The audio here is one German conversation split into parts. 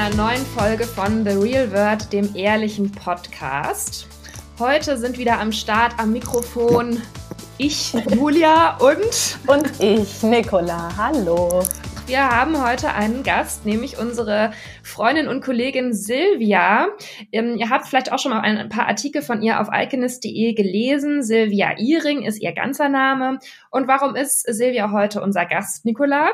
einer neuen Folge von The Real Word, dem ehrlichen Podcast. Heute sind wieder am Start am Mikrofon ich, Julia und und ich, Nicola. Hallo. Wir haben heute einen Gast, nämlich unsere Freundin und Kollegin Silvia. Ähm, ihr habt vielleicht auch schon mal ein paar Artikel von ihr auf alchemist.de gelesen. Silvia Iring ist ihr ganzer Name. Und warum ist Silvia heute unser Gast, Nicola?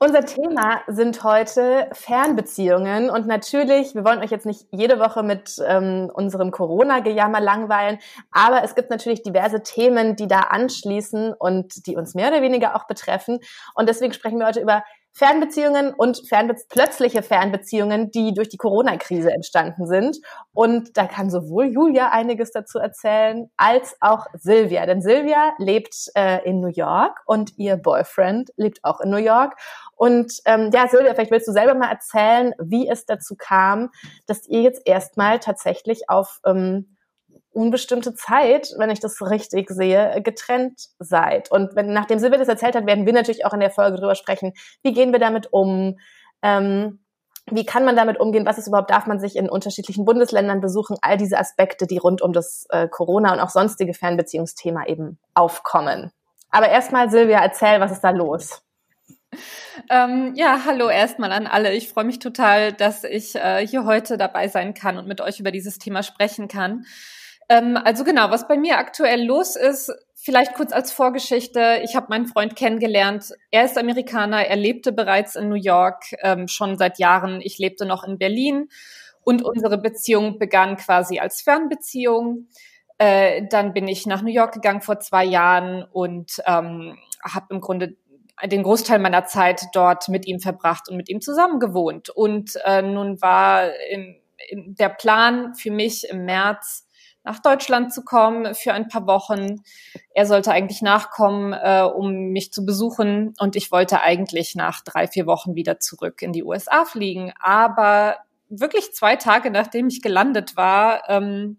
Unser Thema sind heute Fernbeziehungen und natürlich, wir wollen euch jetzt nicht jede Woche mit ähm, unserem Corona-Gejammer langweilen, aber es gibt natürlich diverse Themen, die da anschließen und die uns mehr oder weniger auch betreffen. Und deswegen sprechen wir heute über Fernbeziehungen und Fernbe plötzliche Fernbeziehungen, die durch die Corona-Krise entstanden sind. Und da kann sowohl Julia einiges dazu erzählen, als auch Silvia. Denn Silvia lebt äh, in New York und ihr Boyfriend lebt auch in New York. Und ähm, ja, Silvia, vielleicht willst du selber mal erzählen, wie es dazu kam, dass ihr jetzt erstmal tatsächlich auf ähm, unbestimmte Zeit, wenn ich das richtig sehe, getrennt seid. Und wenn, nachdem Silvia das erzählt hat, werden wir natürlich auch in der Folge drüber sprechen, wie gehen wir damit um, ähm, wie kann man damit umgehen, was ist überhaupt, darf man sich in unterschiedlichen Bundesländern besuchen, all diese Aspekte, die rund um das äh, Corona und auch sonstige Fernbeziehungsthema eben aufkommen. Aber erstmal, Silvia, erzähl, was ist da los? Ähm, ja, hallo erstmal an alle. Ich freue mich total, dass ich äh, hier heute dabei sein kann und mit euch über dieses Thema sprechen kann. Ähm, also genau, was bei mir aktuell los ist, vielleicht kurz als Vorgeschichte. Ich habe meinen Freund kennengelernt. Er ist Amerikaner, er lebte bereits in New York ähm, schon seit Jahren. Ich lebte noch in Berlin und unsere Beziehung begann quasi als Fernbeziehung. Äh, dann bin ich nach New York gegangen vor zwei Jahren und ähm, habe im Grunde den Großteil meiner Zeit dort mit ihm verbracht und mit ihm zusammen gewohnt. Und äh, nun war im, im, der Plan für mich im März nach Deutschland zu kommen für ein paar Wochen. Er sollte eigentlich nachkommen, äh, um mich zu besuchen. Und ich wollte eigentlich nach drei, vier Wochen wieder zurück in die USA fliegen. Aber wirklich zwei Tage nachdem ich gelandet war, ähm,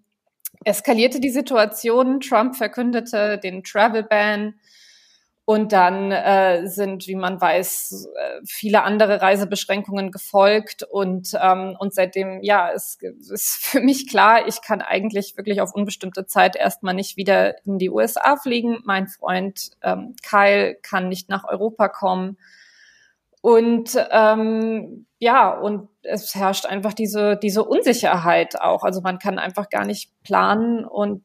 eskalierte die Situation. Trump verkündete den Travel Ban. Und dann äh, sind, wie man weiß, äh, viele andere Reisebeschränkungen gefolgt. Und, ähm, und seitdem, ja, es ist für mich klar, ich kann eigentlich wirklich auf unbestimmte Zeit erstmal nicht wieder in die USA fliegen. Mein Freund ähm, Kyle kann nicht nach Europa kommen. Und ähm, ja, und es herrscht einfach diese, diese Unsicherheit auch. Also man kann einfach gar nicht planen und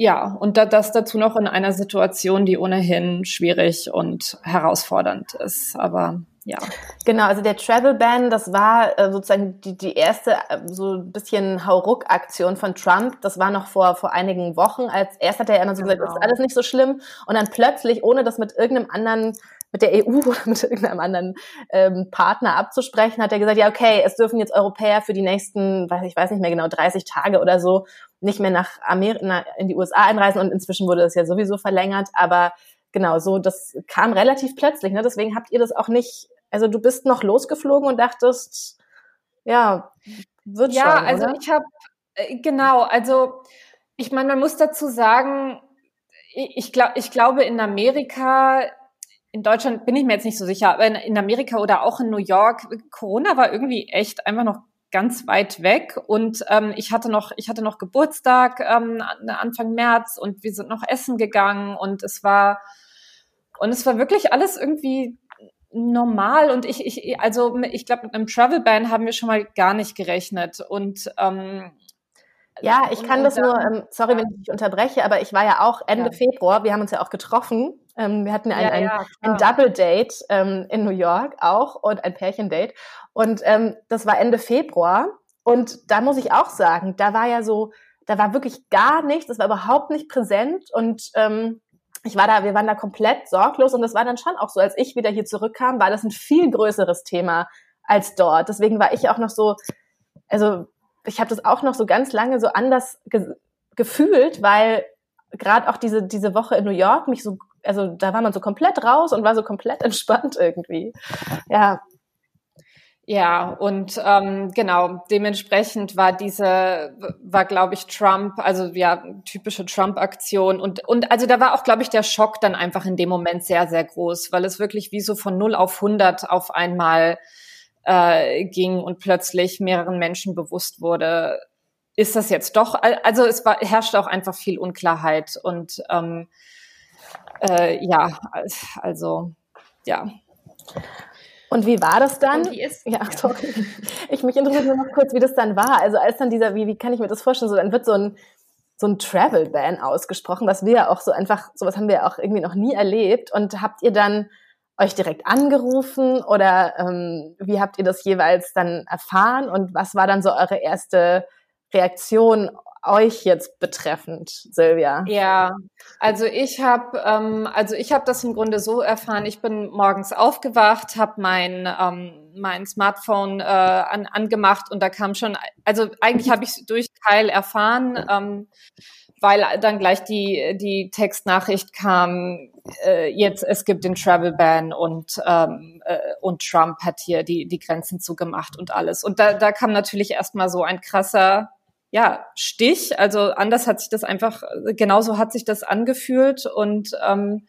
ja, und das dazu noch in einer Situation, die ohnehin schwierig und herausfordernd ist. Aber ja. Genau, also der Travel Ban, das war äh, sozusagen die, die erste äh, so ein bisschen Hauruck-Aktion von Trump. Das war noch vor, vor einigen Wochen. Als erst hat er immer so genau. gesagt, das ist alles nicht so schlimm. Und dann plötzlich, ohne das mit irgendeinem anderen mit der EU oder mit irgendeinem anderen ähm, Partner abzusprechen, hat er gesagt, ja, okay, es dürfen jetzt Europäer für die nächsten, weiß ich weiß nicht mehr genau, 30 Tage oder so nicht mehr nach Amerika, in die USA einreisen. Und inzwischen wurde das ja sowieso verlängert, aber genau, so, das kam relativ plötzlich, ne? deswegen habt ihr das auch nicht, also du bist noch losgeflogen und dachtest, ja, wird ja, schon, Ja, also ich habe, äh, genau, also ich meine, man muss dazu sagen, ich, glaub, ich glaube, in Amerika in Deutschland bin ich mir jetzt nicht so sicher, aber in, in, Amerika oder auch in New York, Corona war irgendwie echt einfach noch ganz weit weg. Und ähm, ich hatte noch ich hatte noch Geburtstag ähm, Anfang März und wir sind noch essen gegangen und es war und es war wirklich alles irgendwie normal. Und ich ich also ich glaube mit einem Travel Ban haben wir schon mal gar nicht gerechnet. Und ähm, ja, ich kann das nur, ähm, sorry, wenn ich dich unterbreche, aber ich war ja auch Ende ja. Februar, wir haben uns ja auch getroffen ähm, wir hatten ein, ja, ein, ja, ein Double Date ähm, in New York auch und ein Pärchendate. Und ähm, das war Ende Februar. Und da muss ich auch sagen, da war ja so, da war wirklich gar nichts, das war überhaupt nicht präsent. Und ähm, ich war da, wir waren da komplett sorglos. Und das war dann schon auch so, als ich wieder hier zurückkam, war das ein viel größeres Thema als dort. Deswegen war ich auch noch so, also ich habe das auch noch so ganz lange so anders ge gefühlt, weil gerade auch diese, diese Woche in New York mich so also da war man so komplett raus und war so komplett entspannt irgendwie. Ja. Ja, und ähm, genau, dementsprechend war diese, war, glaube ich, Trump, also ja, typische Trump-Aktion. Und, und also da war auch, glaube ich, der Schock dann einfach in dem Moment sehr, sehr groß, weil es wirklich wie so von 0 auf 100 auf einmal äh, ging und plötzlich mehreren Menschen bewusst wurde, ist das jetzt doch, also es war, herrscht auch einfach viel Unklarheit und ähm, äh, ja, also ja. Und wie war das dann? Und wie ist, ja, sorry. Ich mich interessiert nur noch kurz, wie das dann war. Also als dann dieser, wie, wie kann ich mir das vorstellen? So, dann wird so ein, so ein Travel Ban ausgesprochen, was wir ja auch so einfach, sowas haben wir ja auch irgendwie noch nie erlebt. Und habt ihr dann euch direkt angerufen oder ähm, wie habt ihr das jeweils dann erfahren und was war dann so eure erste Reaktion euch jetzt betreffend, Silvia? Ja, also ich habe, ähm, also ich habe das im Grunde so erfahren. Ich bin morgens aufgewacht, habe mein ähm, mein Smartphone äh, an, angemacht und da kam schon, also eigentlich habe ich durch Kyle erfahren. Ähm, weil dann gleich die, die Textnachricht kam, äh, jetzt es gibt den Travel Ban und, ähm, äh, und Trump hat hier die, die Grenzen zugemacht und alles. Und da, da kam natürlich erstmal so ein krasser ja, Stich. Also anders hat sich das einfach, genauso hat sich das angefühlt und ähm,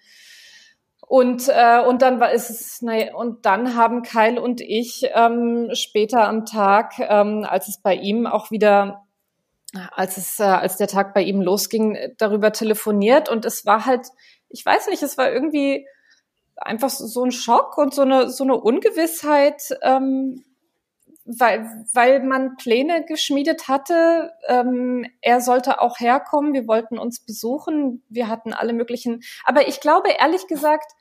und äh, und dann war es naja, und dann haben Kyle und ich ähm, später am Tag, ähm, als es bei ihm auch wieder als es, äh, als der Tag bei ihm losging, darüber telefoniert und es war halt, ich weiß nicht, es war irgendwie einfach so ein Schock und so eine so eine Ungewissheit, ähm, weil weil man Pläne geschmiedet hatte. Ähm, er sollte auch herkommen, wir wollten uns besuchen, wir hatten alle möglichen. Aber ich glaube ehrlich gesagt,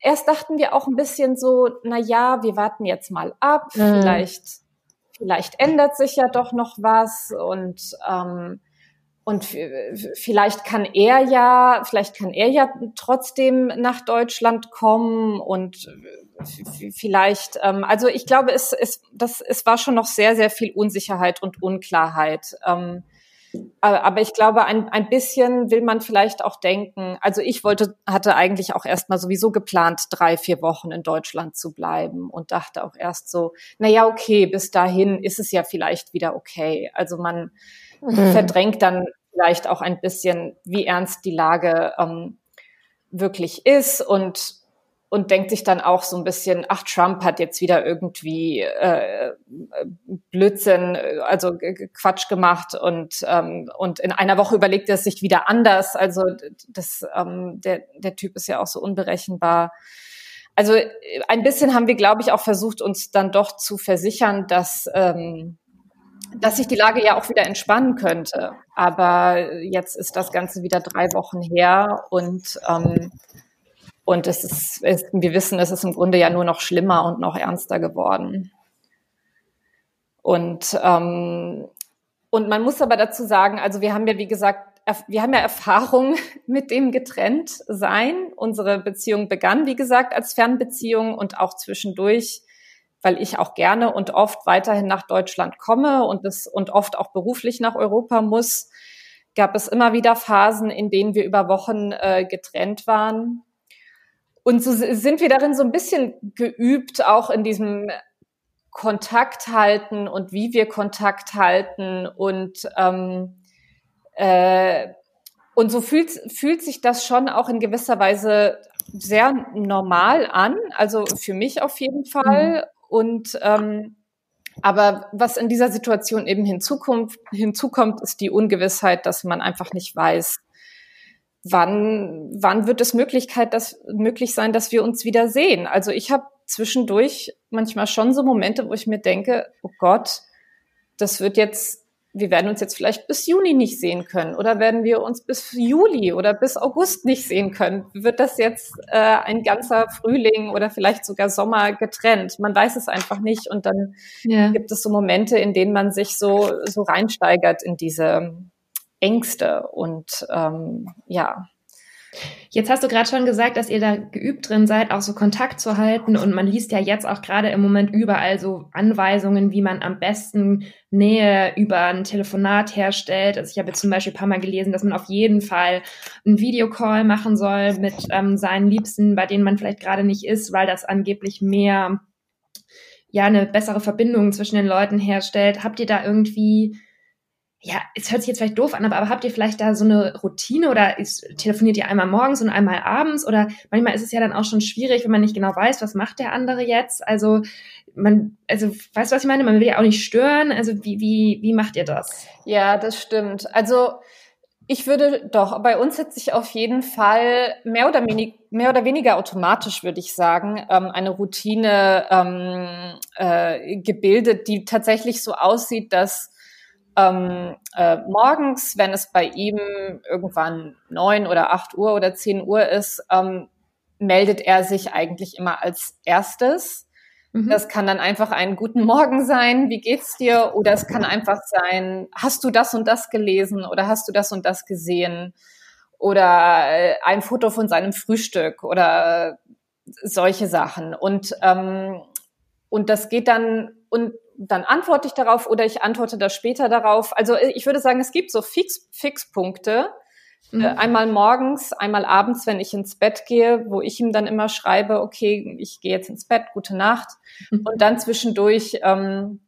erst dachten wir auch ein bisschen so, na ja, wir warten jetzt mal ab, mhm. vielleicht vielleicht ändert sich ja doch noch was und ähm, und vielleicht kann er ja, vielleicht kann er ja trotzdem nach Deutschland kommen und vielleicht, ähm, also ich glaube, es, es, das, es war schon noch sehr, sehr viel Unsicherheit und Unklarheit. Ähm, aber ich glaube, ein, ein bisschen will man vielleicht auch denken. Also ich wollte, hatte eigentlich auch erstmal sowieso geplant, drei, vier Wochen in Deutschland zu bleiben und dachte auch erst so, na ja, okay, bis dahin ist es ja vielleicht wieder okay. Also man mhm. verdrängt dann vielleicht auch ein bisschen, wie ernst die Lage ähm, wirklich ist und und denkt sich dann auch so ein bisschen, ach, Trump hat jetzt wieder irgendwie äh, Blödsinn, also Quatsch gemacht und ähm, und in einer Woche überlegt er es sich wieder anders. Also das, ähm, der der Typ ist ja auch so unberechenbar. Also ein bisschen haben wir, glaube ich, auch versucht, uns dann doch zu versichern, dass ähm, dass sich die Lage ja auch wieder entspannen könnte. Aber jetzt ist das Ganze wieder drei Wochen her und ähm, und es ist, es, wir wissen, es ist im Grunde ja nur noch schlimmer und noch ernster geworden. Und, ähm, und man muss aber dazu sagen, also wir haben ja, wie gesagt, wir haben ja Erfahrung mit dem getrennt sein. Unsere Beziehung begann, wie gesagt, als Fernbeziehung und auch zwischendurch, weil ich auch gerne und oft weiterhin nach Deutschland komme und es und oft auch beruflich nach Europa muss, gab es immer wieder Phasen, in denen wir über Wochen äh, getrennt waren. Und so sind wir darin so ein bisschen geübt, auch in diesem Kontakt halten und wie wir Kontakt halten und ähm, äh, und so fühlt, fühlt sich das schon auch in gewisser Weise sehr normal an, also für mich auf jeden Fall. Und ähm, aber was in dieser Situation eben hinzukommt, hinzukommt, ist die Ungewissheit, dass man einfach nicht weiß, wann, wann wird es Möglichkeit, dass, möglich sein, dass wir uns wieder sehen? Also ich habe zwischendurch manchmal schon so Momente, wo ich mir denke, oh Gott, das wird jetzt, wir werden uns jetzt vielleicht bis Juni nicht sehen können oder werden wir uns bis Juli oder bis August nicht sehen können? Wird das jetzt äh, ein ganzer Frühling oder vielleicht sogar Sommer getrennt? Man weiß es einfach nicht und dann ja. gibt es so Momente, in denen man sich so, so reinsteigert in diese, Ängste und ähm, ja. Jetzt hast du gerade schon gesagt, dass ihr da geübt drin seid, auch so Kontakt zu halten. Und man liest ja jetzt auch gerade im Moment überall so Anweisungen, wie man am besten Nähe über ein Telefonat herstellt. Also ich habe jetzt zum Beispiel ein paar Mal gelesen, dass man auf jeden Fall einen Videocall machen soll mit ähm, seinen Liebsten, bei denen man vielleicht gerade nicht ist, weil das angeblich mehr, ja, eine bessere Verbindung zwischen den Leuten herstellt. Habt ihr da irgendwie ja, es hört sich jetzt vielleicht doof an, aber, aber habt ihr vielleicht da so eine Routine oder ist, telefoniert ihr einmal morgens und einmal abends oder manchmal ist es ja dann auch schon schwierig, wenn man nicht genau weiß, was macht der andere jetzt. Also man, also weißt du, was ich meine? Man will ja auch nicht stören. Also wie, wie, wie macht ihr das? Ja, das stimmt. Also ich würde doch, bei uns hat sich auf jeden Fall mehr oder, wenig, mehr oder weniger automatisch, würde ich sagen, ähm, eine Routine ähm, äh, gebildet, die tatsächlich so aussieht, dass ähm, äh, morgens, wenn es bei ihm irgendwann neun oder acht Uhr oder zehn Uhr ist, ähm, meldet er sich eigentlich immer als erstes Mhm. Das kann dann einfach ein guten Morgen sein, wie geht's dir? Oder es kann einfach sein, hast du das und das gelesen oder hast du das und das gesehen? Oder äh, ein Foto von seinem Frühstück oder solche Sachen. Und, ähm, und das geht dann, und dann antworte ich darauf oder ich antworte da später darauf. Also ich würde sagen, es gibt so Fix, Fixpunkte, Mhm. Äh, einmal morgens, einmal abends, wenn ich ins Bett gehe, wo ich ihm dann immer schreibe, okay, ich gehe jetzt ins Bett, gute Nacht. Mhm. Und dann zwischendurch, ähm,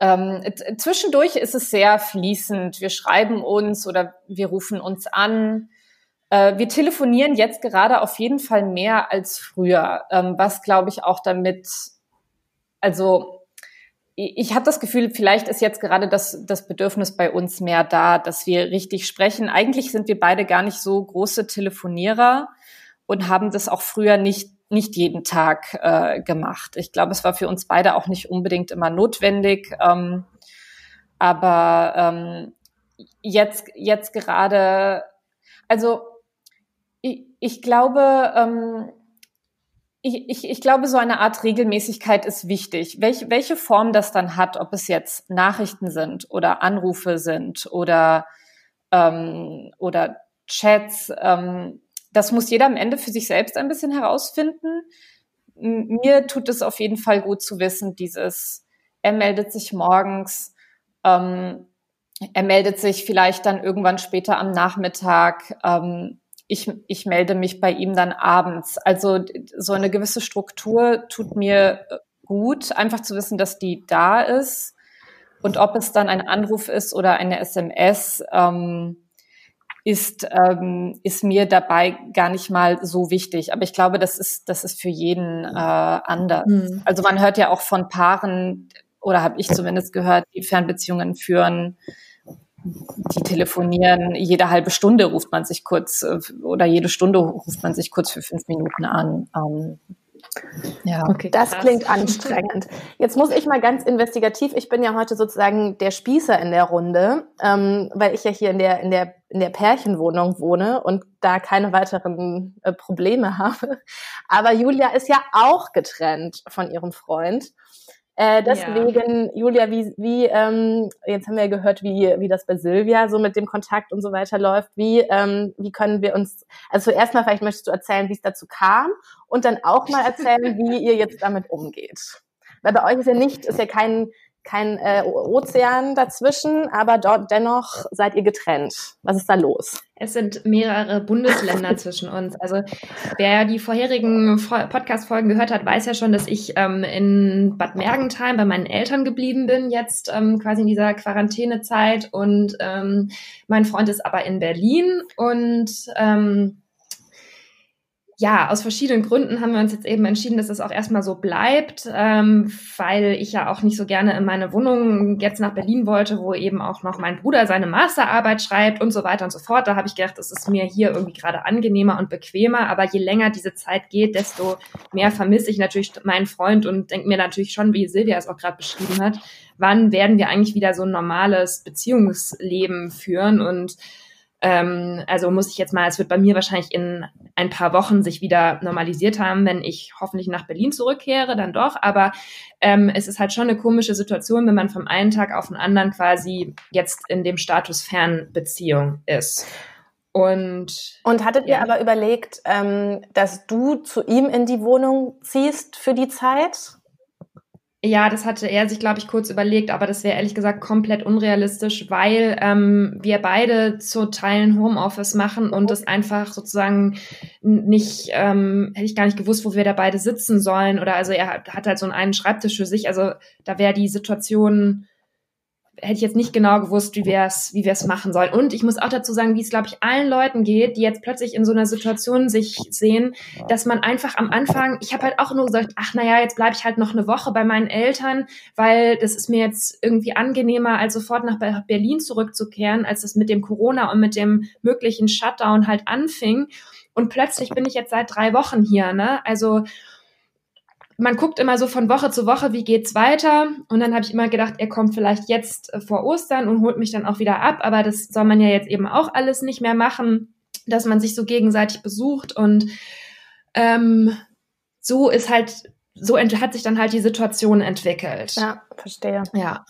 ähm, zwischendurch ist es sehr fließend. Wir schreiben uns oder wir rufen uns an. Äh, wir telefonieren jetzt gerade auf jeden Fall mehr als früher, ähm, was glaube ich auch damit, also ich habe das Gefühl, vielleicht ist jetzt gerade das, das Bedürfnis bei uns mehr da, dass wir richtig sprechen. Eigentlich sind wir beide gar nicht so große Telefonierer und haben das auch früher nicht, nicht jeden Tag äh, gemacht. Ich glaube, es war für uns beide auch nicht unbedingt immer notwendig. Ähm, aber ähm, jetzt, jetzt gerade, also ich, ich glaube, ähm, ich, ich, ich glaube, so eine Art Regelmäßigkeit ist wichtig. Welch, welche Form das dann hat, ob es jetzt Nachrichten sind oder Anrufe sind oder, ähm, oder Chats, ähm, das muss jeder am Ende für sich selbst ein bisschen herausfinden. Mir tut es auf jeden Fall gut zu wissen, dieses, er meldet sich morgens, ähm, er meldet sich vielleicht dann irgendwann später am Nachmittag. Ähm, ich, ich melde mich bei ihm dann abends. Also so eine gewisse Struktur tut mir gut, einfach zu wissen, dass die da ist. Und ob es dann ein Anruf ist oder eine SMS, ähm, ist, ähm, ist mir dabei gar nicht mal so wichtig. Aber ich glaube, das ist, das ist für jeden äh, anders. Mhm. Also man hört ja auch von Paaren, oder habe ich zumindest gehört, die Fernbeziehungen führen, die telefonieren, jede halbe Stunde ruft man sich kurz äh, oder jede Stunde ruft man sich kurz für fünf Minuten an. Ähm, ja, okay, das krass. klingt anstrengend. Jetzt muss ich mal ganz investigativ. Ich bin ja heute sozusagen der Spießer in der Runde, ähm, weil ich ja hier in der in der in der Pärchenwohnung wohne und da keine weiteren äh, Probleme habe. Aber Julia ist ja auch getrennt von ihrem Freund. Äh, deswegen, ja. Julia, wie, wie ähm, jetzt haben wir ja gehört, wie, wie das bei Silvia so mit dem Kontakt und so weiter läuft. Wie, ähm, wie können wir uns, also zuerst mal vielleicht möchtest du erzählen, wie es dazu kam und dann auch mal erzählen, wie ihr jetzt damit umgeht. Weil bei euch ist ja nicht, ist ja kein kein äh, Ozean dazwischen, aber dort dennoch seid ihr getrennt. Was ist da los? Es sind mehrere Bundesländer zwischen uns. Also wer die vorherigen Podcast-Folgen gehört hat, weiß ja schon, dass ich ähm, in Bad Mergentheim bei meinen Eltern geblieben bin, jetzt ähm, quasi in dieser Quarantänezeit. Und ähm, mein Freund ist aber in Berlin und ähm, ja, aus verschiedenen Gründen haben wir uns jetzt eben entschieden, dass es auch erstmal so bleibt, ähm, weil ich ja auch nicht so gerne in meine Wohnung jetzt nach Berlin wollte, wo eben auch noch mein Bruder seine Masterarbeit schreibt und so weiter und so fort. Da habe ich gedacht, es ist mir hier irgendwie gerade angenehmer und bequemer. Aber je länger diese Zeit geht, desto mehr vermisse ich natürlich meinen Freund und denke mir natürlich schon, wie Silvia es auch gerade beschrieben hat, wann werden wir eigentlich wieder so ein normales Beziehungsleben führen und ähm, also muss ich jetzt mal, es wird bei mir wahrscheinlich in ein paar Wochen sich wieder normalisiert haben, wenn ich hoffentlich nach Berlin zurückkehre, dann doch. Aber ähm, es ist halt schon eine komische Situation, wenn man vom einen Tag auf den anderen quasi jetzt in dem Status Fernbeziehung ist. Und, und hattet ja. ihr aber überlegt, ähm, dass du zu ihm in die Wohnung ziehst für die Zeit? Ja, das hatte er sich, glaube ich, kurz überlegt, aber das wäre ehrlich gesagt komplett unrealistisch, weil ähm, wir beide zu Teilen Homeoffice machen und es einfach sozusagen nicht, ähm, hätte ich gar nicht gewusst, wo wir da beide sitzen sollen. Oder also er hat, halt so einen Schreibtisch für sich. Also da wäre die Situation hätte ich jetzt nicht genau gewusst, wie wir es wie wir es machen sollen. Und ich muss auch dazu sagen, wie es, glaube ich, allen Leuten geht, die jetzt plötzlich in so einer Situation sich sehen, dass man einfach am Anfang, ich habe halt auch nur gesagt, ach naja, jetzt bleibe ich halt noch eine Woche bei meinen Eltern, weil das ist mir jetzt irgendwie angenehmer, als sofort nach Berlin zurückzukehren, als das mit dem Corona und mit dem möglichen Shutdown halt anfing. Und plötzlich bin ich jetzt seit drei Wochen hier, ne? Also man guckt immer so von Woche zu Woche, wie geht's weiter? Und dann habe ich immer gedacht, er kommt vielleicht jetzt äh, vor Ostern und holt mich dann auch wieder ab. Aber das soll man ja jetzt eben auch alles nicht mehr machen, dass man sich so gegenseitig besucht. Und ähm, so ist halt, so hat sich dann halt die Situation entwickelt. Ja, verstehe. Ja.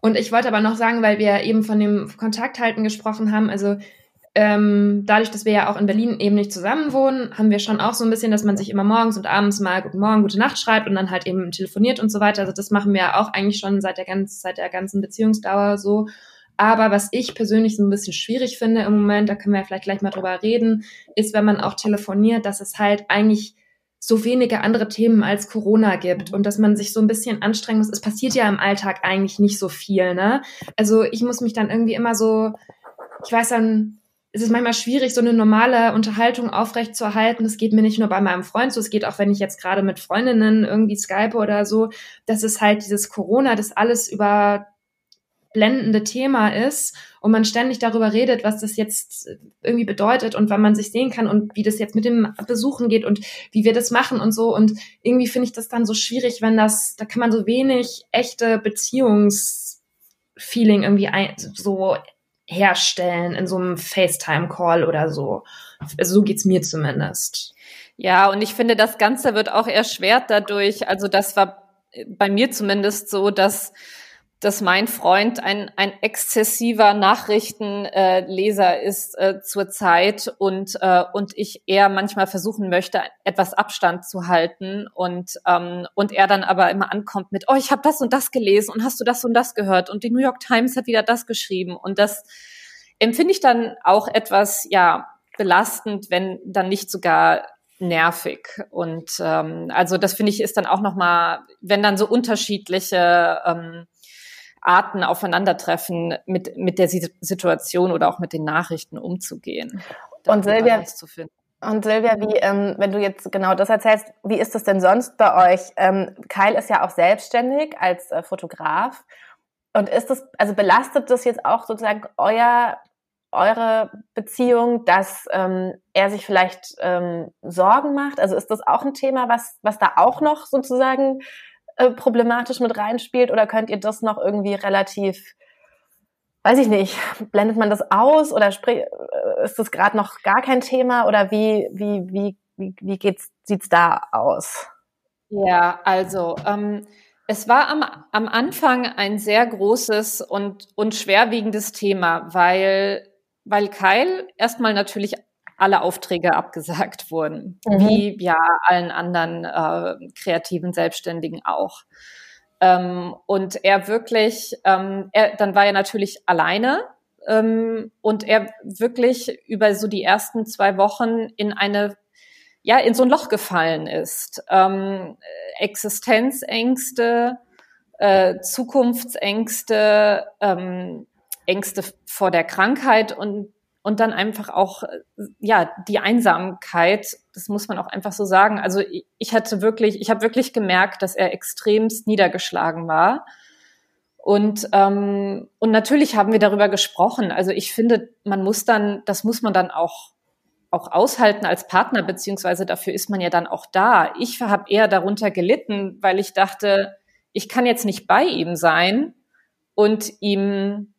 Und ich wollte aber noch sagen, weil wir eben von dem Kontakt halten gesprochen haben, also ähm, dadurch, dass wir ja auch in Berlin eben nicht zusammen wohnen, haben wir schon auch so ein bisschen, dass man sich immer morgens und abends mal Guten Morgen, Gute Nacht schreibt und dann halt eben telefoniert und so weiter. Also das machen wir auch eigentlich schon seit der, ganz, seit der ganzen Beziehungsdauer so. Aber was ich persönlich so ein bisschen schwierig finde im Moment, da können wir ja vielleicht gleich mal drüber reden, ist, wenn man auch telefoniert, dass es halt eigentlich so wenige andere Themen als Corona gibt und dass man sich so ein bisschen anstrengen muss. Es passiert ja im Alltag eigentlich nicht so viel, ne? Also ich muss mich dann irgendwie immer so, ich weiß dann, es ist manchmal schwierig, so eine normale Unterhaltung aufrechtzuerhalten. Das geht mir nicht nur bei meinem Freund so, es geht auch, wenn ich jetzt gerade mit Freundinnen irgendwie Skype oder so, dass es halt dieses Corona, das alles überblendende Thema ist und man ständig darüber redet, was das jetzt irgendwie bedeutet und wann man sich sehen kann und wie das jetzt mit dem Besuchen geht und wie wir das machen und so. Und irgendwie finde ich das dann so schwierig, wenn das, da kann man so wenig echte Beziehungsfeeling irgendwie ein, so herstellen in so einem FaceTime-Call oder so. Also so geht's mir zumindest. Ja, und ich finde, das Ganze wird auch erschwert dadurch. Also das war bei mir zumindest so, dass dass mein Freund ein, ein exzessiver Nachrichtenleser äh, ist äh, zurzeit und, äh, und ich eher manchmal versuchen möchte, etwas Abstand zu halten und, ähm, und er dann aber immer ankommt mit, oh, ich habe das und das gelesen und hast du das und das gehört und die New York Times hat wieder das geschrieben und das empfinde ich dann auch etwas, ja, belastend, wenn dann nicht sogar nervig. Und ähm, also das finde ich ist dann auch nochmal, wenn dann so unterschiedliche ähm, Arten aufeinandertreffen, mit, mit der Situation oder auch mit den Nachrichten umzugehen. Und Silvia, und Silvia, wie, ähm, wenn du jetzt genau das erzählst, wie ist das denn sonst bei euch? Ähm, Kyle ist ja auch selbstständig als äh, Fotograf. Und ist das, also belastet das jetzt auch sozusagen euer, eure Beziehung, dass ähm, er sich vielleicht ähm, Sorgen macht? Also ist das auch ein Thema, was, was da auch noch sozusagen äh, problematisch mit reinspielt oder könnt ihr das noch irgendwie relativ, weiß ich nicht, blendet man das aus oder äh, ist das gerade noch gar kein Thema oder wie, wie, wie, wie, wie geht's, sieht's da aus? Ja, also ähm, es war am, am Anfang ein sehr großes und, und schwerwiegendes Thema, weil, weil Kyle erstmal natürlich alle Aufträge abgesagt wurden, mhm. wie ja allen anderen äh, kreativen Selbstständigen auch. Ähm, und er wirklich, ähm, er, dann war er natürlich alleine ähm, und er wirklich über so die ersten zwei Wochen in eine ja in so ein Loch gefallen ist. Ähm, Existenzängste, äh, Zukunftsängste, ähm, Ängste vor der Krankheit und und dann einfach auch, äh, ja, die Einsamkeit, das muss man auch einfach so sagen. Also ich hatte wirklich, ich habe wirklich gemerkt, dass er extremst niedergeschlagen war. Und, ähm, und natürlich haben wir darüber gesprochen. Also ich finde, man muss dann, das muss man dann auch, auch aushalten als Partner, beziehungsweise dafür ist man ja dann auch da. Ich habe eher darunter gelitten, weil ich dachte, ich kann jetzt nicht bei ihm sein und ihm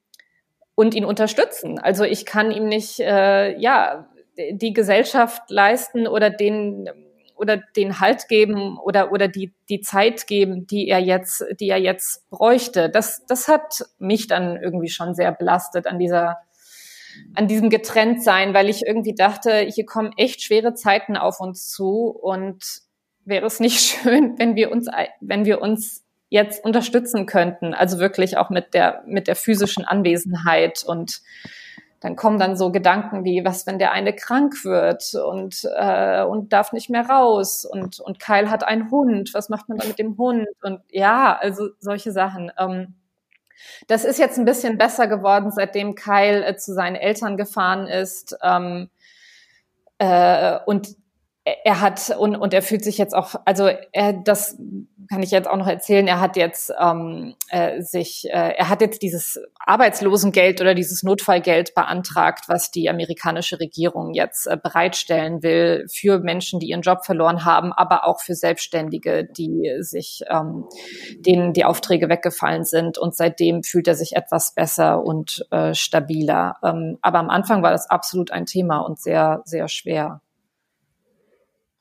und ihn unterstützen. Also ich kann ihm nicht, äh, ja, die Gesellschaft leisten oder den oder den Halt geben oder oder die die Zeit geben, die er jetzt die er jetzt bräuchte. Das das hat mich dann irgendwie schon sehr belastet an dieser an diesem Getrenntsein, weil ich irgendwie dachte, hier kommen echt schwere Zeiten auf uns zu und wäre es nicht schön, wenn wir uns wenn wir uns jetzt unterstützen könnten. Also wirklich auch mit der, mit der physischen Anwesenheit und dann kommen dann so Gedanken wie, was, wenn der eine krank wird und, äh, und darf nicht mehr raus und, und Kyle hat einen Hund, was macht man da mit dem Hund? Und ja, also solche Sachen. Ähm, Das ist jetzt ein bisschen besser geworden, seitdem Kyle äh, zu seinen Eltern gefahren ist. Ähm, äh, und er hat und, und er fühlt sich jetzt auch, also er, das kann ich jetzt auch noch erzählen, er hat jetzt ähm, äh, sich, äh, er hat jetzt dieses Arbeitslosengeld oder dieses Notfallgeld beantragt, was die amerikanische Regierung jetzt äh, bereitstellen will für Menschen, die ihren Job verloren haben, aber auch für Selbstständige, die sich, ähm, denen die Aufträge weggefallen sind. Und seitdem fühlt er sich etwas besser und äh, stabiler. Ähm, aber am Anfang war das absolut ein Thema und sehr, sehr schwer.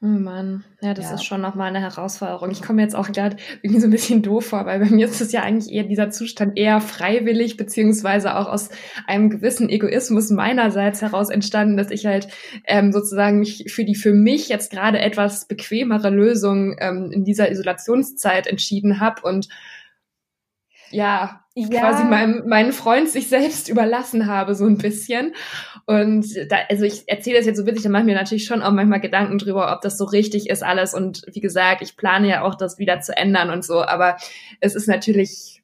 Oh Mann, ja, das ja. ist schon nochmal eine Herausforderung. Ich komme jetzt auch gerade irgendwie so ein bisschen doof vor, weil bei mir ist es ja eigentlich eher dieser Zustand eher freiwillig, beziehungsweise auch aus einem gewissen Egoismus meinerseits heraus entstanden, dass ich halt ähm, sozusagen mich für die für mich jetzt gerade etwas bequemere Lösung ähm, in dieser Isolationszeit entschieden habe und ja, ja. quasi meinem, meinen Freund sich selbst überlassen habe, so ein bisschen. Und da, also ich erzähle das jetzt so witzig, da mache ich mir natürlich schon auch manchmal Gedanken drüber, ob das so richtig ist alles. Und wie gesagt, ich plane ja auch, das wieder zu ändern und so. Aber es ist natürlich.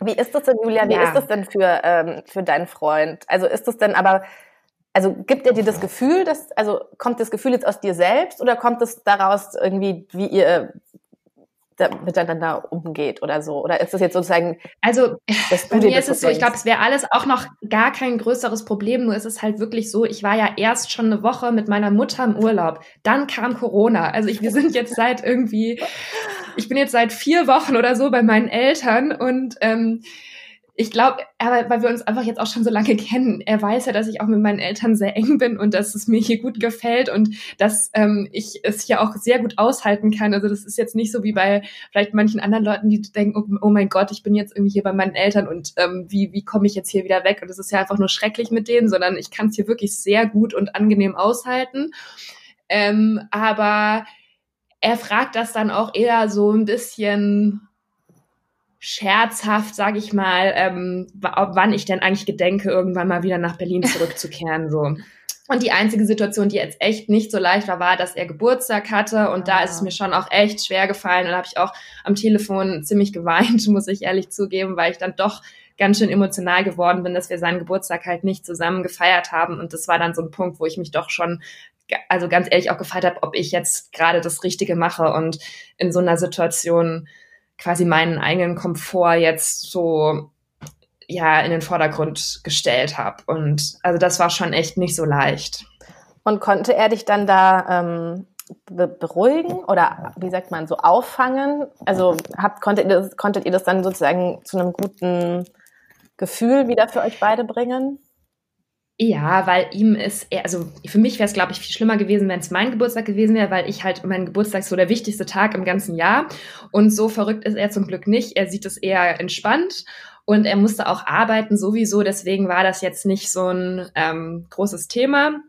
Wie ist das denn, Julia? Wie ja. ist das denn für, ähm, für deinen Freund? Also ist das denn aber, also gibt er dir das Gefühl, dass, also kommt das Gefühl jetzt aus dir selbst oder kommt es daraus irgendwie, wie ihr, miteinander umgeht oder so? Oder ist das jetzt sozusagen. Also, bei mir ist es so, ich glaube, es wäre alles auch noch gar kein größeres Problem. Nur ist es halt wirklich so, ich war ja erst schon eine Woche mit meiner Mutter im Urlaub. Dann kam Corona. Also, ich, wir sind jetzt seit irgendwie, ich bin jetzt seit vier Wochen oder so bei meinen Eltern und, ähm, ich glaube, weil wir uns einfach jetzt auch schon so lange kennen, er weiß ja, dass ich auch mit meinen Eltern sehr eng bin und dass es mir hier gut gefällt und dass ähm, ich es hier auch sehr gut aushalten kann. Also das ist jetzt nicht so wie bei vielleicht manchen anderen Leuten, die denken, oh, oh mein Gott, ich bin jetzt irgendwie hier bei meinen Eltern und ähm, wie, wie komme ich jetzt hier wieder weg? Und es ist ja einfach nur schrecklich mit denen, sondern ich kann es hier wirklich sehr gut und angenehm aushalten. Ähm, aber er fragt das dann auch eher so ein bisschen scherzhaft, sage ich mal, ähm, wann ich denn eigentlich gedenke, irgendwann mal wieder nach Berlin zurückzukehren. so. Und die einzige Situation, die jetzt echt nicht so leicht war, war, dass er Geburtstag hatte. Und da ist es ah. mir schon auch echt schwer gefallen. Und da habe ich auch am Telefon ziemlich geweint, muss ich ehrlich zugeben, weil ich dann doch ganz schön emotional geworden bin, dass wir seinen Geburtstag halt nicht zusammen gefeiert haben. Und das war dann so ein Punkt, wo ich mich doch schon, also ganz ehrlich auch gefragt habe, ob ich jetzt gerade das Richtige mache. Und in so einer Situation quasi meinen eigenen Komfort jetzt so ja in den Vordergrund gestellt habe. Und also das war schon echt nicht so leicht. Und konnte er dich dann da ähm, be beruhigen oder wie sagt man so auffangen? Also habt, konntet, ihr das, konntet ihr das dann sozusagen zu einem guten Gefühl wieder für euch beide bringen? Ja, weil ihm ist, er, also für mich wäre es, glaube ich, viel schlimmer gewesen, wenn es mein Geburtstag gewesen wäre, weil ich halt, mein Geburtstag ist so der wichtigste Tag im ganzen Jahr. Und so verrückt ist er zum Glück nicht. Er sieht es eher entspannt und er musste auch arbeiten sowieso. Deswegen war das jetzt nicht so ein ähm, großes Thema.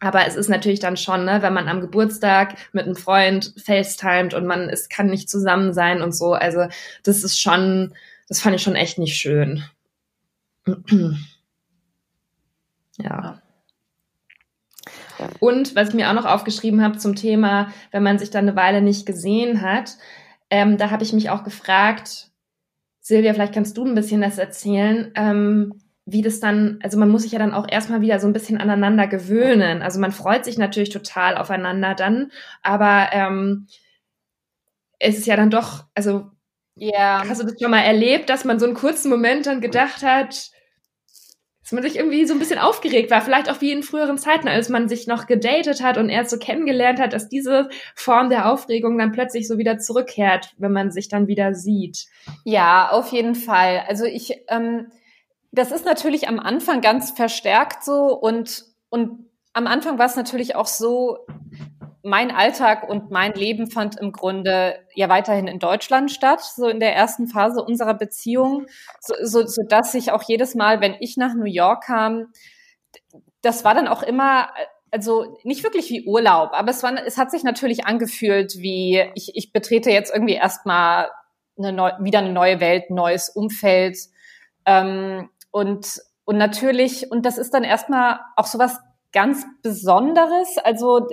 Aber es ist natürlich dann schon, ne, wenn man am Geburtstag mit einem Freund FaceTimet und man ist, kann nicht zusammen sein und so. Also das ist schon, das fand ich schon echt nicht schön. Ja. Und was ich mir auch noch aufgeschrieben habe zum Thema, wenn man sich dann eine Weile nicht gesehen hat, ähm, da habe ich mich auch gefragt, Silvia, vielleicht kannst du ein bisschen das erzählen, ähm, wie das dann, also man muss sich ja dann auch erstmal wieder so ein bisschen aneinander gewöhnen. Also man freut sich natürlich total aufeinander dann, aber ähm, es ist ja dann doch, also ja. hast du das schon mal erlebt, dass man so einen kurzen Moment dann gedacht hat, dass man sich irgendwie so ein bisschen aufgeregt war, vielleicht auch wie in früheren Zeiten, als man sich noch gedatet hat und erst so kennengelernt hat, dass diese Form der Aufregung dann plötzlich so wieder zurückkehrt, wenn man sich dann wieder sieht. Ja, auf jeden Fall. Also ich, ähm, das ist natürlich am Anfang ganz verstärkt so und und am Anfang war es natürlich auch so, mein Alltag und mein Leben fand im Grunde ja weiterhin in Deutschland statt, so in der ersten Phase unserer Beziehung, so, so, so dass ich auch jedes Mal, wenn ich nach New York kam, das war dann auch immer, also nicht wirklich wie Urlaub, aber es war, es hat sich natürlich angefühlt wie, ich, ich betrete jetzt irgendwie erstmal eine neu, wieder eine neue Welt, neues Umfeld, ähm, und, und natürlich, und das ist dann erstmal auch sowas ganz Besonderes. Also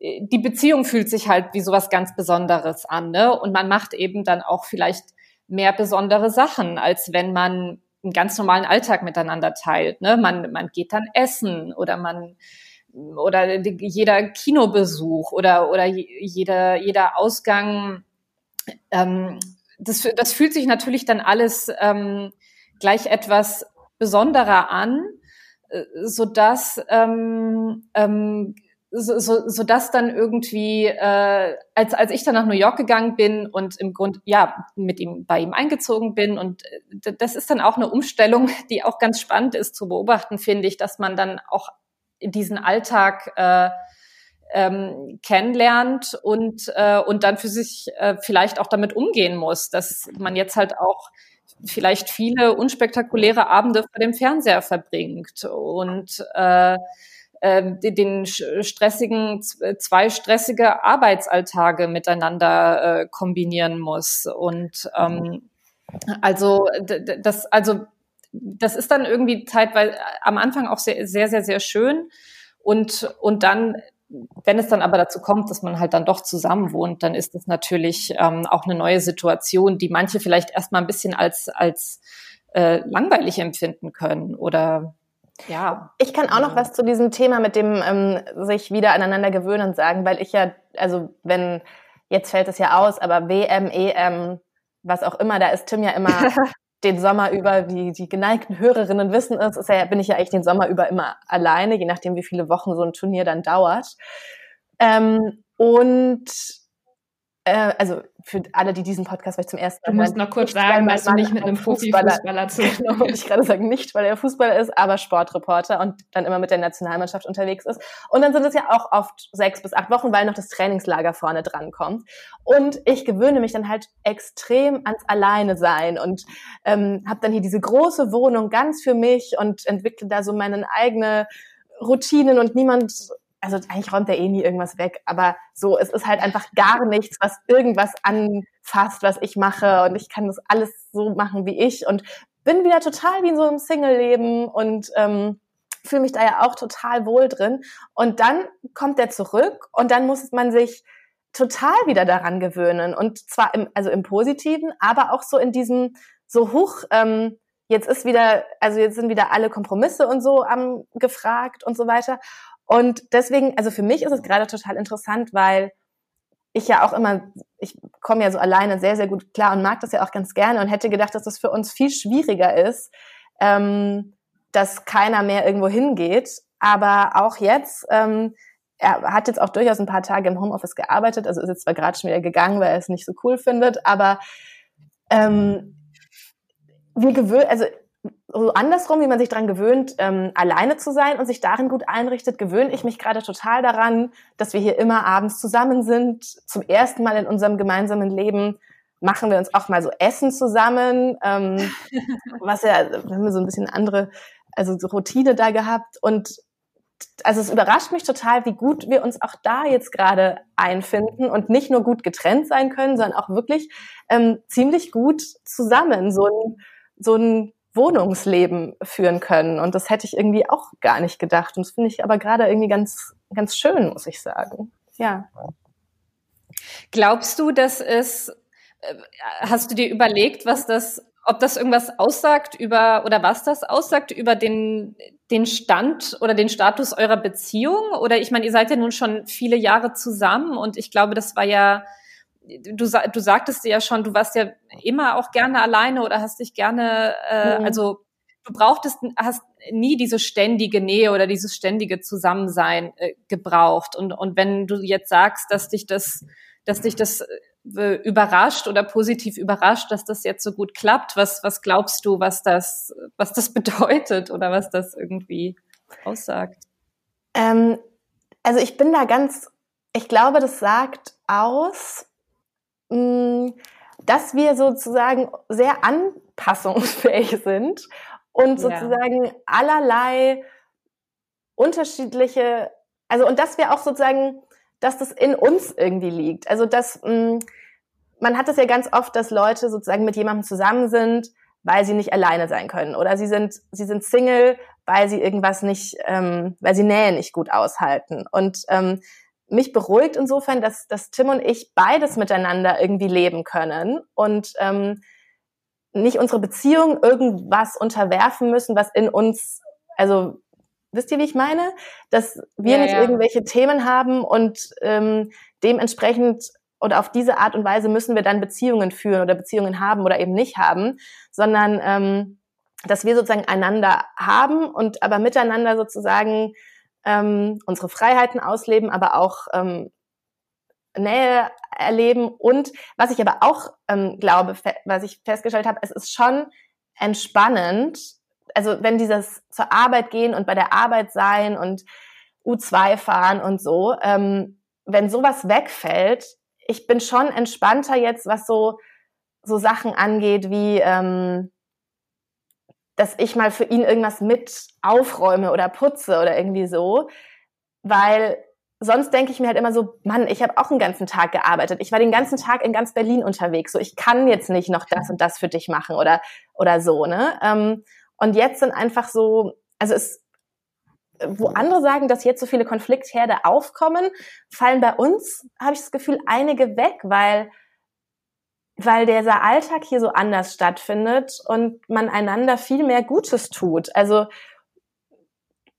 die Beziehung fühlt sich halt wie sowas ganz Besonderes an, ne? Und man macht eben dann auch vielleicht mehr besondere Sachen, als wenn man einen ganz normalen Alltag miteinander teilt. Ne? Man, man geht dann essen oder man oder jeder Kinobesuch oder oder jeder jeder Ausgang. Ähm, das, das fühlt sich natürlich dann alles ähm, gleich etwas besonderer an, so dass ähm, ähm, so, so, so dass dann irgendwie, äh, als, als ich dann nach New York gegangen bin und im Grund, ja, mit ihm, bei ihm eingezogen bin und das ist dann auch eine Umstellung, die auch ganz spannend ist zu beobachten, finde ich, dass man dann auch diesen Alltag äh, ähm, kennenlernt und, äh, und dann für sich äh, vielleicht auch damit umgehen muss, dass man jetzt halt auch vielleicht viele unspektakuläre Abende vor dem Fernseher verbringt und äh, ähm, den stressigen, zwei stressige Arbeitsalltage miteinander äh, kombinieren muss. Und ähm, also das, also das ist dann irgendwie zeitweise am Anfang auch sehr, sehr, sehr, sehr schön. Und, und dann, wenn es dann aber dazu kommt, dass man halt dann doch zusammen wohnt, dann ist es natürlich ähm, auch eine neue Situation, die manche vielleicht erstmal ein bisschen als, als äh, langweilig empfinden können oder ja. Ich kann auch noch was zu diesem Thema mit dem ähm, sich wieder aneinander gewöhnen sagen, weil ich ja, also wenn, jetzt fällt es ja aus, aber WM, EM, was auch immer, da ist Tim ja immer den Sommer über, wie die geneigten Hörerinnen wissen es, ist ja, bin ich ja eigentlich den Sommer über immer alleine, je nachdem, wie viele Wochen so ein Turnier dann dauert. Ähm, und äh, also für alle, die diesen Podcast vielleicht zum ersten Mal Du musst noch kurz sagen, dass du nicht mit einem Profifußballer zu genau, wollte ich gerade sagen, nicht, weil er Fußballer ist, aber Sportreporter und dann immer mit der Nationalmannschaft unterwegs ist. Und dann sind es ja auch oft sechs bis acht Wochen, weil noch das Trainingslager vorne dran kommt. Und ich gewöhne mich dann halt extrem ans Alleine sein und ähm, habe dann hier diese große Wohnung ganz für mich und entwickle da so meine eigene Routinen und niemand also eigentlich räumt er eh nie irgendwas weg, aber so, es ist halt einfach gar nichts, was irgendwas anfasst, was ich mache und ich kann das alles so machen wie ich und bin wieder total wie in so einem Single-Leben und ähm, fühle mich da ja auch total wohl drin. Und dann kommt er zurück und dann muss man sich total wieder daran gewöhnen und zwar im, also im Positiven, aber auch so in diesem so hoch, ähm, jetzt ist wieder, also jetzt sind wieder alle Kompromisse und so am gefragt und so weiter. Und deswegen, also für mich ist es gerade total interessant, weil ich ja auch immer, ich komme ja so alleine sehr, sehr gut klar und mag das ja auch ganz gerne und hätte gedacht, dass das für uns viel schwieriger ist, ähm, dass keiner mehr irgendwo hingeht. Aber auch jetzt, ähm, er hat jetzt auch durchaus ein paar Tage im Homeoffice gearbeitet, also ist jetzt zwar gerade schon wieder gegangen, weil er es nicht so cool findet, aber ähm, wir gewöhnen, also so andersrum, wie man sich daran gewöhnt, ähm, alleine zu sein und sich darin gut einrichtet, gewöhne ich mich gerade total daran, dass wir hier immer abends zusammen sind. Zum ersten Mal in unserem gemeinsamen Leben machen wir uns auch mal so Essen zusammen, ähm, was ja, wir haben so ein bisschen andere, also so Routine da gehabt und also es überrascht mich total, wie gut wir uns auch da jetzt gerade einfinden und nicht nur gut getrennt sein können, sondern auch wirklich ähm, ziemlich gut zusammen. So ein, so ein Wohnungsleben führen können. Und das hätte ich irgendwie auch gar nicht gedacht. Und das finde ich aber gerade irgendwie ganz, ganz schön, muss ich sagen. Ja. Glaubst du, dass es, äh, hast du dir überlegt, was das, ob das irgendwas aussagt über, oder was das aussagt über den, den Stand oder den Status eurer Beziehung? Oder ich meine, ihr seid ja nun schon viele Jahre zusammen und ich glaube, das war ja, du, du sagtest ja schon, du warst ja immer auch gerne alleine oder hast dich gerne, äh, mhm. also du brauchtest, hast nie diese ständige Nähe oder dieses ständige Zusammensein äh, gebraucht. Und, und wenn du jetzt sagst, dass dich das, dass dich das äh, überrascht oder positiv überrascht, dass das jetzt so gut klappt, was, was glaubst du, was das, was das bedeutet oder was das irgendwie aussagt? Ähm, also ich bin da ganz, ich glaube, das sagt aus, dass wir sozusagen sehr anpassungsfähig sind und sozusagen ja. allerlei unterschiedliche, also und dass wir auch sozusagen, dass das in uns irgendwie liegt. Also dass mm, man hat es ja ganz oft, dass Leute sozusagen mit jemandem zusammen sind, weil sie nicht alleine sein können oder sie sind sie sind Single, weil sie irgendwas nicht, ähm, weil sie Nähe nicht gut aushalten und ähm, mich beruhigt insofern, dass, dass Tim und ich beides miteinander irgendwie leben können und ähm, nicht unsere Beziehung irgendwas unterwerfen müssen, was in uns, also wisst ihr, wie ich meine? Dass wir ja, nicht ja. irgendwelche Themen haben und ähm, dementsprechend oder auf diese Art und Weise müssen wir dann Beziehungen führen oder Beziehungen haben oder eben nicht haben, sondern ähm, dass wir sozusagen einander haben und aber miteinander sozusagen ähm, unsere Freiheiten ausleben, aber auch ähm, Nähe erleben. Und was ich aber auch ähm, glaube, was ich festgestellt habe, es ist schon entspannend, also wenn dieses zur Arbeit gehen und bei der Arbeit sein und U2 fahren und so, ähm, wenn sowas wegfällt, ich bin schon entspannter jetzt, was so, so Sachen angeht, wie ähm, dass ich mal für ihn irgendwas mit aufräume oder putze oder irgendwie so, weil sonst denke ich mir halt immer so, Mann, ich habe auch einen ganzen Tag gearbeitet. Ich war den ganzen Tag in ganz Berlin unterwegs. So, ich kann jetzt nicht noch das und das für dich machen oder oder so, ne? Ähm, und jetzt sind einfach so, also es, wo andere sagen, dass jetzt so viele Konfliktherde aufkommen, fallen bei uns, habe ich das Gefühl, einige weg, weil weil dieser Alltag hier so anders stattfindet und man einander viel mehr Gutes tut. Also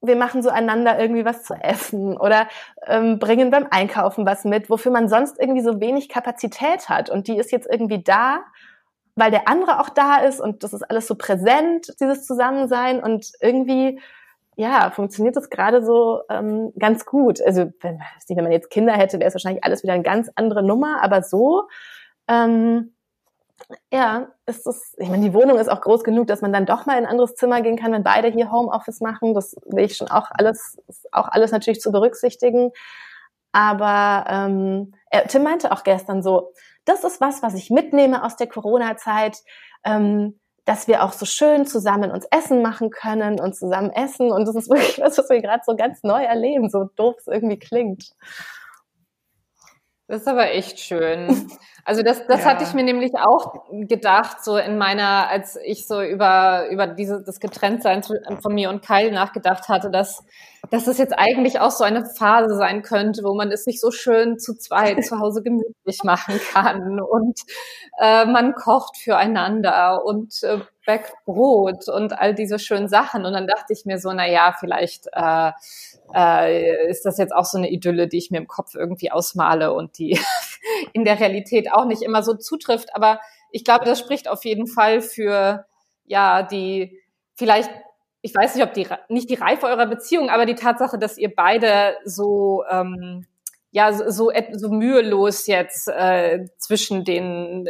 wir machen so einander irgendwie was zu essen oder ähm, bringen beim Einkaufen was mit, wofür man sonst irgendwie so wenig Kapazität hat. Und die ist jetzt irgendwie da, weil der andere auch da ist und das ist alles so präsent, dieses Zusammensein und irgendwie ja, funktioniert das gerade so ähm, ganz gut. Also wenn, wenn man jetzt Kinder hätte, wäre es wahrscheinlich alles wieder eine ganz andere Nummer, aber so ähm, ja, ist das, ich meine, die Wohnung ist auch groß genug, dass man dann doch mal in ein anderes Zimmer gehen kann, wenn beide hier Homeoffice machen. Das will ich schon auch alles, auch alles natürlich zu berücksichtigen. Aber ähm, er, Tim meinte auch gestern so, das ist was, was ich mitnehme aus der Corona-Zeit, ähm, dass wir auch so schön zusammen uns Essen machen können und zusammen essen. Und das ist wirklich was, was wir gerade so ganz neu erleben, so doof es irgendwie klingt. Das ist aber echt schön. Also das, das ja. hatte ich mir nämlich auch gedacht, so in meiner, als ich so über, über diese, das Getrenntsein von mir und Kyle nachgedacht hatte, dass, dass das jetzt eigentlich auch so eine Phase sein könnte, wo man es nicht so schön zu zweit zu Hause gemütlich machen kann und äh, man kocht füreinander und äh, backt Brot und all diese schönen Sachen. Und dann dachte ich mir so, na ja, vielleicht äh, äh, ist das jetzt auch so eine Idylle, die ich mir im Kopf irgendwie ausmale und die in der Realität auch nicht immer so zutrifft. Aber ich glaube, das spricht auf jeden Fall für ja die vielleicht ich weiß nicht, ob die nicht die Reife eurer Beziehung, aber die Tatsache, dass ihr beide so ähm, ja so, so, mühelos jetzt äh, zwischen den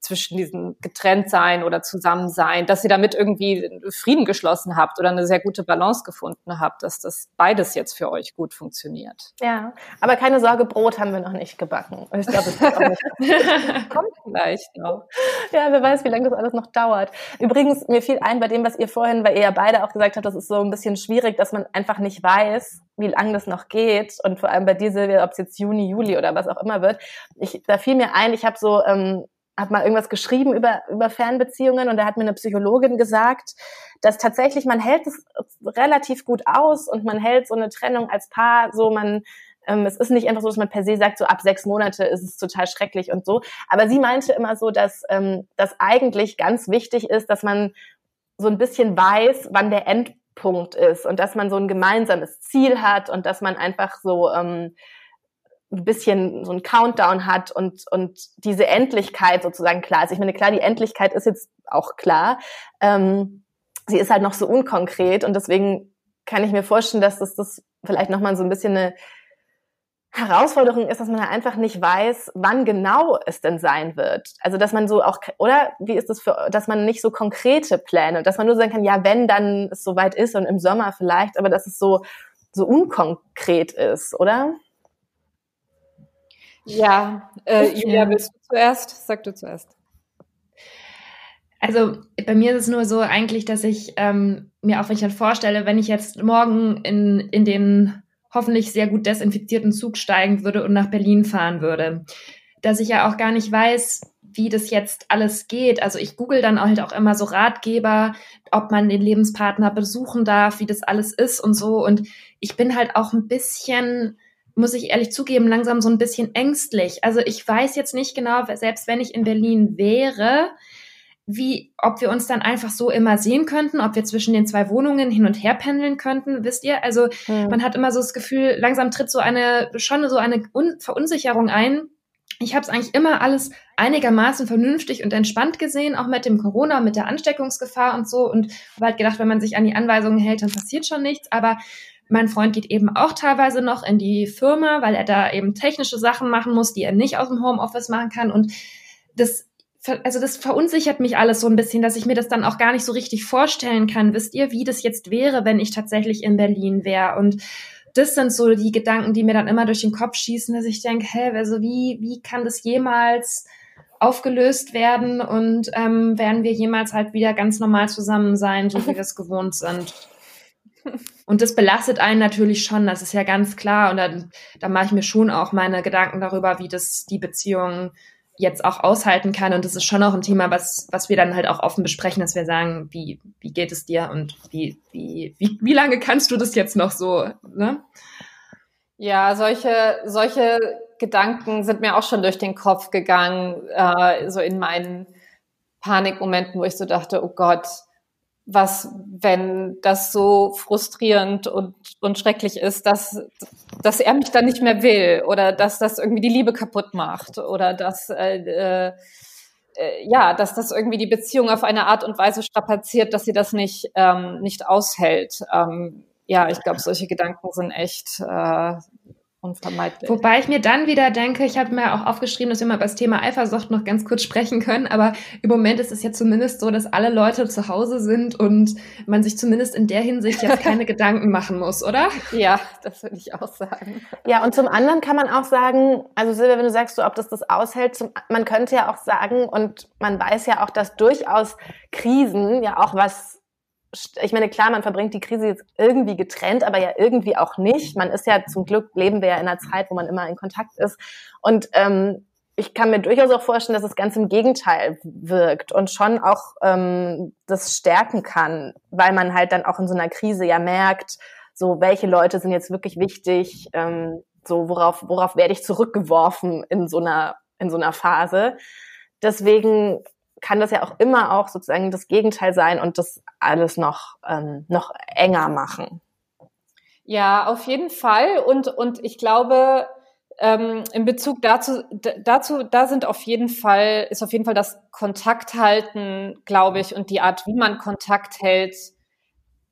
zwischen diesem Getrenntsein oder Zusammensein, dass ihr damit irgendwie Frieden geschlossen habt oder eine sehr gute Balance gefunden habt, dass das beides jetzt für euch gut funktioniert. Ja, aber keine Sorge, Brot haben wir noch nicht gebacken. Ich glaube, es nicht. kommt vielleicht noch. Ja, wer weiß, wie lange das alles noch dauert. Übrigens, mir fiel ein bei dem, was ihr vorhin, weil ihr ja beide auch gesagt habt, das ist so ein bisschen schwierig, dass man einfach nicht weiß, wie lange das noch geht und vor allem bei dieser, ob es jetzt Juni, Juli oder was auch immer wird. Ich, da fiel mir ein, ich habe so ähm, habe mal irgendwas geschrieben über, über Fernbeziehungen und da hat mir eine Psychologin gesagt, dass tatsächlich man hält es relativ gut aus und man hält so eine Trennung als Paar so, man ähm, es ist nicht einfach so, dass man per se sagt, so ab sechs Monate ist es total schrecklich und so. Aber sie meinte immer so, dass ähm, das eigentlich ganz wichtig ist, dass man so ein bisschen weiß, wann der Endpunkt ist und dass man so ein gemeinsames Ziel hat und dass man einfach so ähm, ein bisschen so ein Countdown hat und, und diese Endlichkeit sozusagen klar ist. Ich meine, klar, die Endlichkeit ist jetzt auch klar. Ähm, sie ist halt noch so unkonkret und deswegen kann ich mir vorstellen, dass das, das vielleicht nochmal so ein bisschen eine Herausforderung ist, dass man halt einfach nicht weiß, wann genau es denn sein wird. Also, dass man so auch, oder wie ist das für, dass man nicht so konkrete Pläne, dass man nur sagen kann, ja, wenn dann es soweit ist und im Sommer vielleicht, aber dass es so, so unkonkret ist, oder? Ja, äh, Julia, willst du zuerst? Sag du zuerst. Also bei mir ist es nur so eigentlich, dass ich ähm, mir auch, wenn ich dann vorstelle, wenn ich jetzt morgen in, in den hoffentlich sehr gut desinfizierten Zug steigen würde und nach Berlin fahren würde, dass ich ja auch gar nicht weiß, wie das jetzt alles geht. Also ich google dann halt auch immer so Ratgeber, ob man den Lebenspartner besuchen darf, wie das alles ist und so. Und ich bin halt auch ein bisschen muss ich ehrlich zugeben, langsam so ein bisschen ängstlich. Also ich weiß jetzt nicht genau, selbst wenn ich in Berlin wäre, wie, ob wir uns dann einfach so immer sehen könnten, ob wir zwischen den zwei Wohnungen hin und her pendeln könnten, wisst ihr? Also hm. man hat immer so das Gefühl, langsam tritt so eine, schon so eine Un Verunsicherung ein. Ich habe es eigentlich immer alles einigermaßen vernünftig und entspannt gesehen, auch mit dem Corona, mit der Ansteckungsgefahr und so. Und habe halt gedacht, wenn man sich an die Anweisungen hält, dann passiert schon nichts. Aber mein Freund geht eben auch teilweise noch in die Firma, weil er da eben technische Sachen machen muss, die er nicht aus dem Homeoffice machen kann. Und das also das verunsichert mich alles so ein bisschen, dass ich mir das dann auch gar nicht so richtig vorstellen kann. Wisst ihr, wie das jetzt wäre, wenn ich tatsächlich in Berlin wäre? Und das sind so die Gedanken, die mir dann immer durch den Kopf schießen, dass ich denke, hä, also wie, wie kann das jemals aufgelöst werden und ähm, werden wir jemals halt wieder ganz normal zusammen sein, so wie wir es gewohnt sind? Und das belastet einen natürlich schon, das ist ja ganz klar. Und dann, da mache ich mir schon auch meine Gedanken darüber, wie das die Beziehung jetzt auch aushalten kann. Und das ist schon auch ein Thema, was, was wir dann halt auch offen besprechen, dass wir sagen, wie, wie geht es dir und wie, wie, wie, wie lange kannst du das jetzt noch so, ne? Ja, solche, solche Gedanken sind mir auch schon durch den Kopf gegangen, äh, so in meinen Panikmomenten, wo ich so dachte, oh Gott, was, wenn das so frustrierend und, und schrecklich ist, dass, dass er mich dann nicht mehr will oder dass das irgendwie die Liebe kaputt macht oder dass, äh, äh, ja, dass das irgendwie die Beziehung auf eine Art und Weise strapaziert, dass sie das nicht, ähm, nicht aushält. Ähm, ja, ich glaube, solche Gedanken sind echt äh, unvermeidlich. Wobei ich mir dann wieder denke, ich habe mir auch aufgeschrieben, dass wir mal über das Thema Eifersucht noch ganz kurz sprechen können, aber im Moment ist es ja zumindest so, dass alle Leute zu Hause sind und man sich zumindest in der Hinsicht jetzt keine Gedanken machen muss, oder? Ja, das würde ich auch sagen. Ja, und zum anderen kann man auch sagen, also Silvia, wenn du sagst, so, ob das das aushält, zum, man könnte ja auch sagen, und man weiß ja auch, dass durchaus Krisen ja auch was ich meine, klar, man verbringt die Krise jetzt irgendwie getrennt, aber ja irgendwie auch nicht. Man ist ja zum Glück, leben wir ja in einer Zeit, wo man immer in Kontakt ist. Und ähm, ich kann mir durchaus auch vorstellen, dass es ganz im Gegenteil wirkt und schon auch ähm, das stärken kann, weil man halt dann auch in so einer Krise ja merkt, so welche Leute sind jetzt wirklich wichtig, ähm, so worauf, worauf werde ich zurückgeworfen in so einer, in so einer Phase. Deswegen kann das ja auch immer auch sozusagen das Gegenteil sein und das alles noch, ähm, noch enger machen. Ja, auf jeden Fall. Und, und ich glaube, ähm, in Bezug dazu, dazu, da sind auf jeden Fall, ist auf jeden Fall das Kontakt halten, glaube ich, und die Art, wie man Kontakt hält,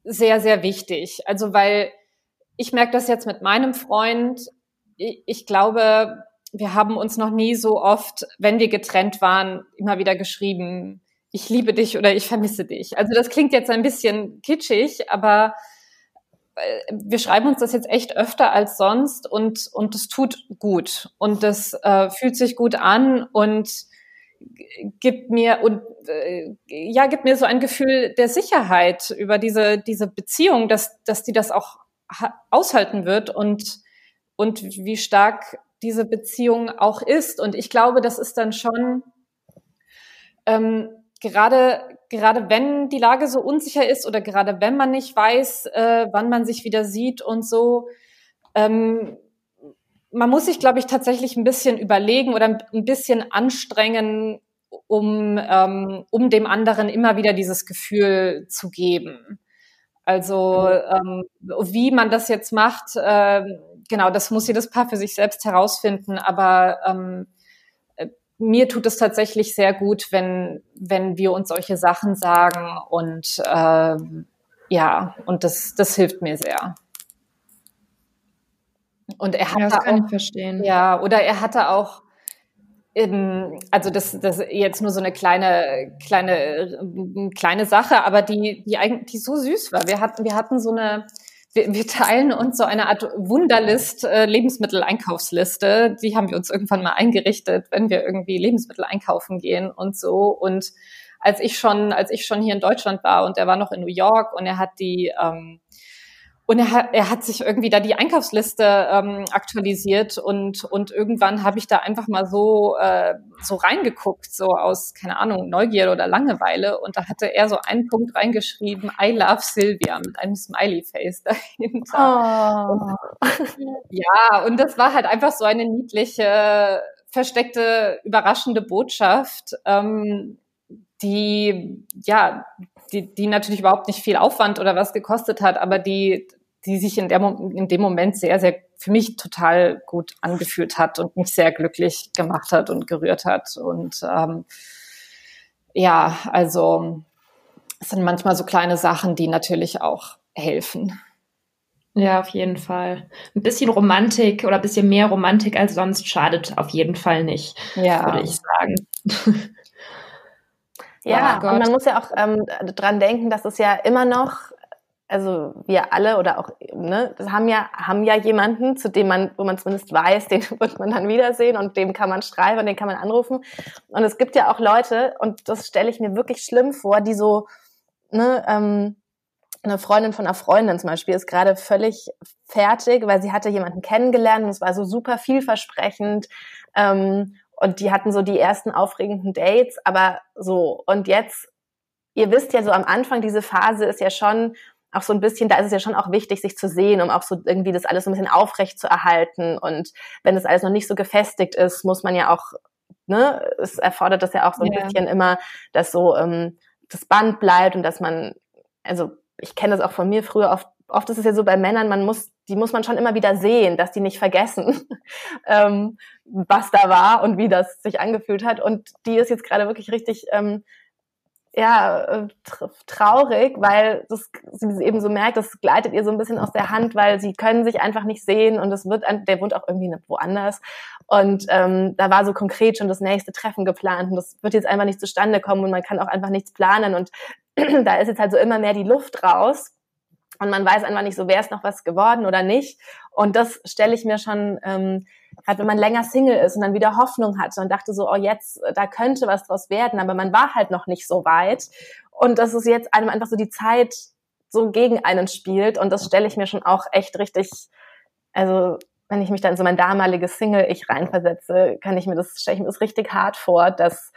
sehr, sehr wichtig. Also, weil ich merke das jetzt mit meinem Freund. Ich, ich glaube, wir haben uns noch nie so oft, wenn wir getrennt waren, immer wieder geschrieben, ich liebe dich oder ich vermisse dich. Also das klingt jetzt ein bisschen kitschig, aber äh, wir schreiben uns das jetzt echt öfter als sonst und und es tut gut und das äh, fühlt sich gut an und gibt mir und äh, ja gibt mir so ein Gefühl der Sicherheit über diese diese Beziehung, dass dass die das auch aushalten wird und und wie stark diese Beziehung auch ist. Und ich glaube, das ist dann schon ähm, gerade gerade wenn die Lage so unsicher ist oder gerade wenn man nicht weiß, äh, wann man sich wieder sieht und so. Ähm, man muss sich, glaube ich, tatsächlich ein bisschen überlegen oder ein bisschen anstrengen, um, ähm, um dem anderen immer wieder dieses Gefühl zu geben. Also ähm, wie man das jetzt macht, äh, genau, das muss jedes Paar für sich selbst herausfinden. Aber ähm, äh, mir tut es tatsächlich sehr gut, wenn, wenn wir uns solche Sachen sagen und äh, ja, und das, das hilft mir sehr. Und er hat ja, das kann auch, ich verstehen. Ja, oder er hatte auch ähm, also das, das jetzt nur so eine kleine, kleine, kleine Sache, aber die, die eigentlich, die so süß war. Wir hatten, wir hatten so eine, wir, wir teilen uns so eine Art Wunderlist, äh, Lebensmitteleinkaufsliste. Die haben wir uns irgendwann mal eingerichtet, wenn wir irgendwie Lebensmittel einkaufen gehen und so. Und als ich schon, als ich schon hier in Deutschland war und er war noch in New York und er hat die ähm, und er hat, er hat sich irgendwie da die Einkaufsliste ähm, aktualisiert und, und irgendwann habe ich da einfach mal so, äh, so reingeguckt, so aus, keine Ahnung, Neugier oder Langeweile. Und da hatte er so einen Punkt reingeschrieben, I love Sylvia mit einem Smiley-Face dahinter. Oh. ja, und das war halt einfach so eine niedliche, versteckte, überraschende Botschaft. Ähm, die, ja, die, die natürlich überhaupt nicht viel Aufwand oder was gekostet hat, aber die, die sich in, der, in dem Moment sehr, sehr für mich total gut angefühlt hat und mich sehr glücklich gemacht hat und gerührt hat. Und ähm, ja, also es sind manchmal so kleine Sachen, die natürlich auch helfen. Ja, auf jeden Fall. Ein bisschen Romantik oder ein bisschen mehr Romantik als sonst schadet auf jeden Fall nicht, ja. würde ich sagen. Ja, oh und man muss ja auch ähm, dran denken, dass es ja immer noch, also wir alle oder auch, ne, haben ja, haben ja jemanden, zu dem man, wo man zumindest weiß, den wird man dann wiedersehen und dem kann man schreiben und den kann man anrufen. Und es gibt ja auch Leute, und das stelle ich mir wirklich schlimm vor, die so, ne, ähm, eine Freundin von einer Freundin zum Beispiel ist gerade völlig fertig, weil sie hatte jemanden kennengelernt und es war so super vielversprechend. Ähm, und die hatten so die ersten aufregenden Dates, aber so. Und jetzt, ihr wisst ja so am Anfang, diese Phase ist ja schon auch so ein bisschen, da ist es ja schon auch wichtig, sich zu sehen, um auch so irgendwie das alles so ein bisschen aufrecht zu erhalten. Und wenn das alles noch nicht so gefestigt ist, muss man ja auch, ne, es erfordert das ja auch so ein yeah. bisschen immer, dass so ähm, das Band bleibt und dass man, also ich kenne das auch von mir früher oft, oft ist es ja so bei Männern, man muss, die muss man schon immer wieder sehen, dass die nicht vergessen, ähm, was da war und wie das sich angefühlt hat. Und die ist jetzt gerade wirklich richtig ähm, ja, äh, traurig, weil das, sie eben so merkt, das gleitet ihr so ein bisschen aus der Hand, weil sie können sich einfach nicht sehen und es wird, der wohnt auch irgendwie woanders. Und ähm, da war so konkret schon das nächste Treffen geplant und das wird jetzt einfach nicht zustande kommen und man kann auch einfach nichts planen und da ist jetzt halt so immer mehr die Luft raus und man weiß einfach nicht so, wer ist noch was geworden oder nicht. Und das stelle ich mir schon, ähm, halt, wenn man länger Single ist und dann wieder Hoffnung hat und dachte so, oh jetzt, da könnte was draus werden, aber man war halt noch nicht so weit. Und dass es jetzt einem einfach so die Zeit so gegen einen spielt. Und das stelle ich mir schon auch echt richtig, also wenn ich mich dann so mein damaliges Single-Ich reinversetze, kann ich mir das, stelle ich mir das richtig hart vor, dass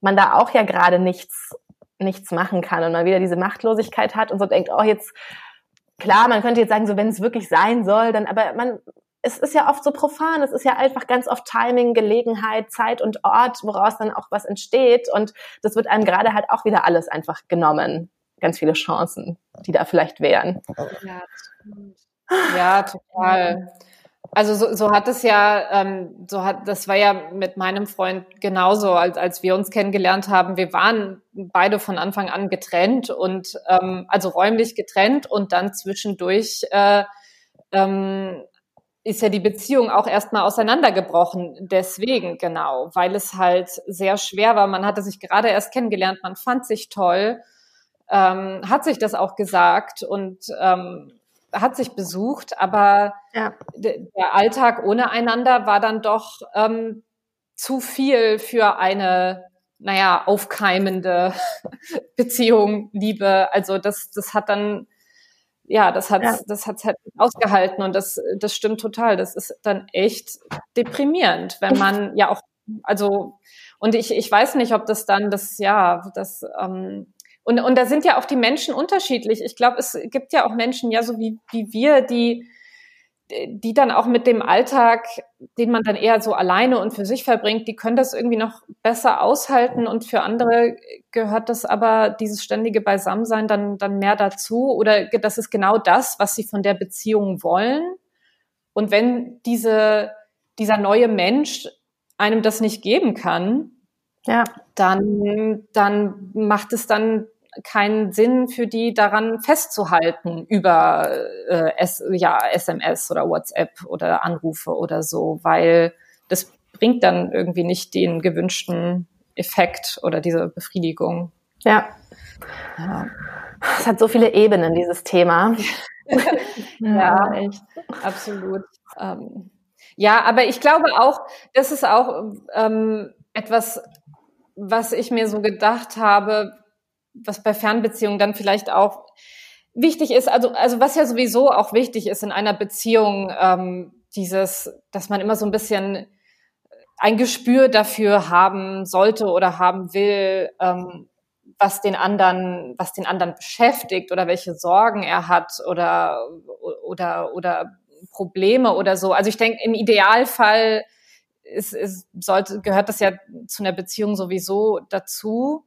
man da auch ja gerade nichts nichts machen kann und man wieder diese Machtlosigkeit hat und so denkt, oh, jetzt, klar, man könnte jetzt sagen, so wenn es wirklich sein soll, dann, aber man, es ist ja oft so profan, es ist ja einfach ganz oft Timing, Gelegenheit, Zeit und Ort, woraus dann auch was entsteht und das wird einem gerade halt auch wieder alles einfach genommen. Ganz viele Chancen, die da vielleicht wären. Ja, ja total. Also so, so hat es ja, ähm, so hat das war ja mit meinem Freund genauso, als als wir uns kennengelernt haben. Wir waren beide von Anfang an getrennt und ähm, also räumlich getrennt und dann zwischendurch äh, ähm, ist ja die Beziehung auch erstmal auseinandergebrochen. Deswegen genau, weil es halt sehr schwer war. Man hatte sich gerade erst kennengelernt, man fand sich toll, ähm, hat sich das auch gesagt und ähm, hat sich besucht, aber ja. der Alltag ohne einander war dann doch ähm, zu viel für eine, naja, aufkeimende Beziehung, Liebe. Also das, das hat dann, ja, das hat, ja. das hat's halt ausgehalten und das, das stimmt total. Das ist dann echt deprimierend, wenn man ja auch, also und ich, ich weiß nicht, ob das dann das, ja, das ähm, und, und da sind ja auch die Menschen unterschiedlich. Ich glaube, es gibt ja auch Menschen, ja, so wie, wie wir, die, die dann auch mit dem Alltag, den man dann eher so alleine und für sich verbringt, die können das irgendwie noch besser aushalten und für andere gehört das aber dieses ständige Beisammensein dann, dann mehr dazu oder das ist genau das, was sie von der Beziehung wollen. Und wenn diese, dieser neue Mensch einem das nicht geben kann, ja. dann, dann macht es dann keinen Sinn für die daran festzuhalten über äh, S, ja, SMS oder WhatsApp oder Anrufe oder so, weil das bringt dann irgendwie nicht den gewünschten Effekt oder diese Befriedigung. Ja. ja. Es hat so viele Ebenen, dieses Thema. ja, echt. Absolut. Ähm, ja, aber ich glaube auch, das ist auch ähm, etwas, was ich mir so gedacht habe, was bei Fernbeziehungen dann vielleicht auch wichtig ist, also, also was ja sowieso auch wichtig ist in einer Beziehung, ähm, dieses, dass man immer so ein bisschen ein Gespür dafür haben sollte oder haben will, ähm, was den anderen, was den anderen beschäftigt oder welche Sorgen er hat oder oder oder Probleme oder so. Also ich denke, im Idealfall ist, ist, sollte, gehört das ja zu einer Beziehung sowieso dazu.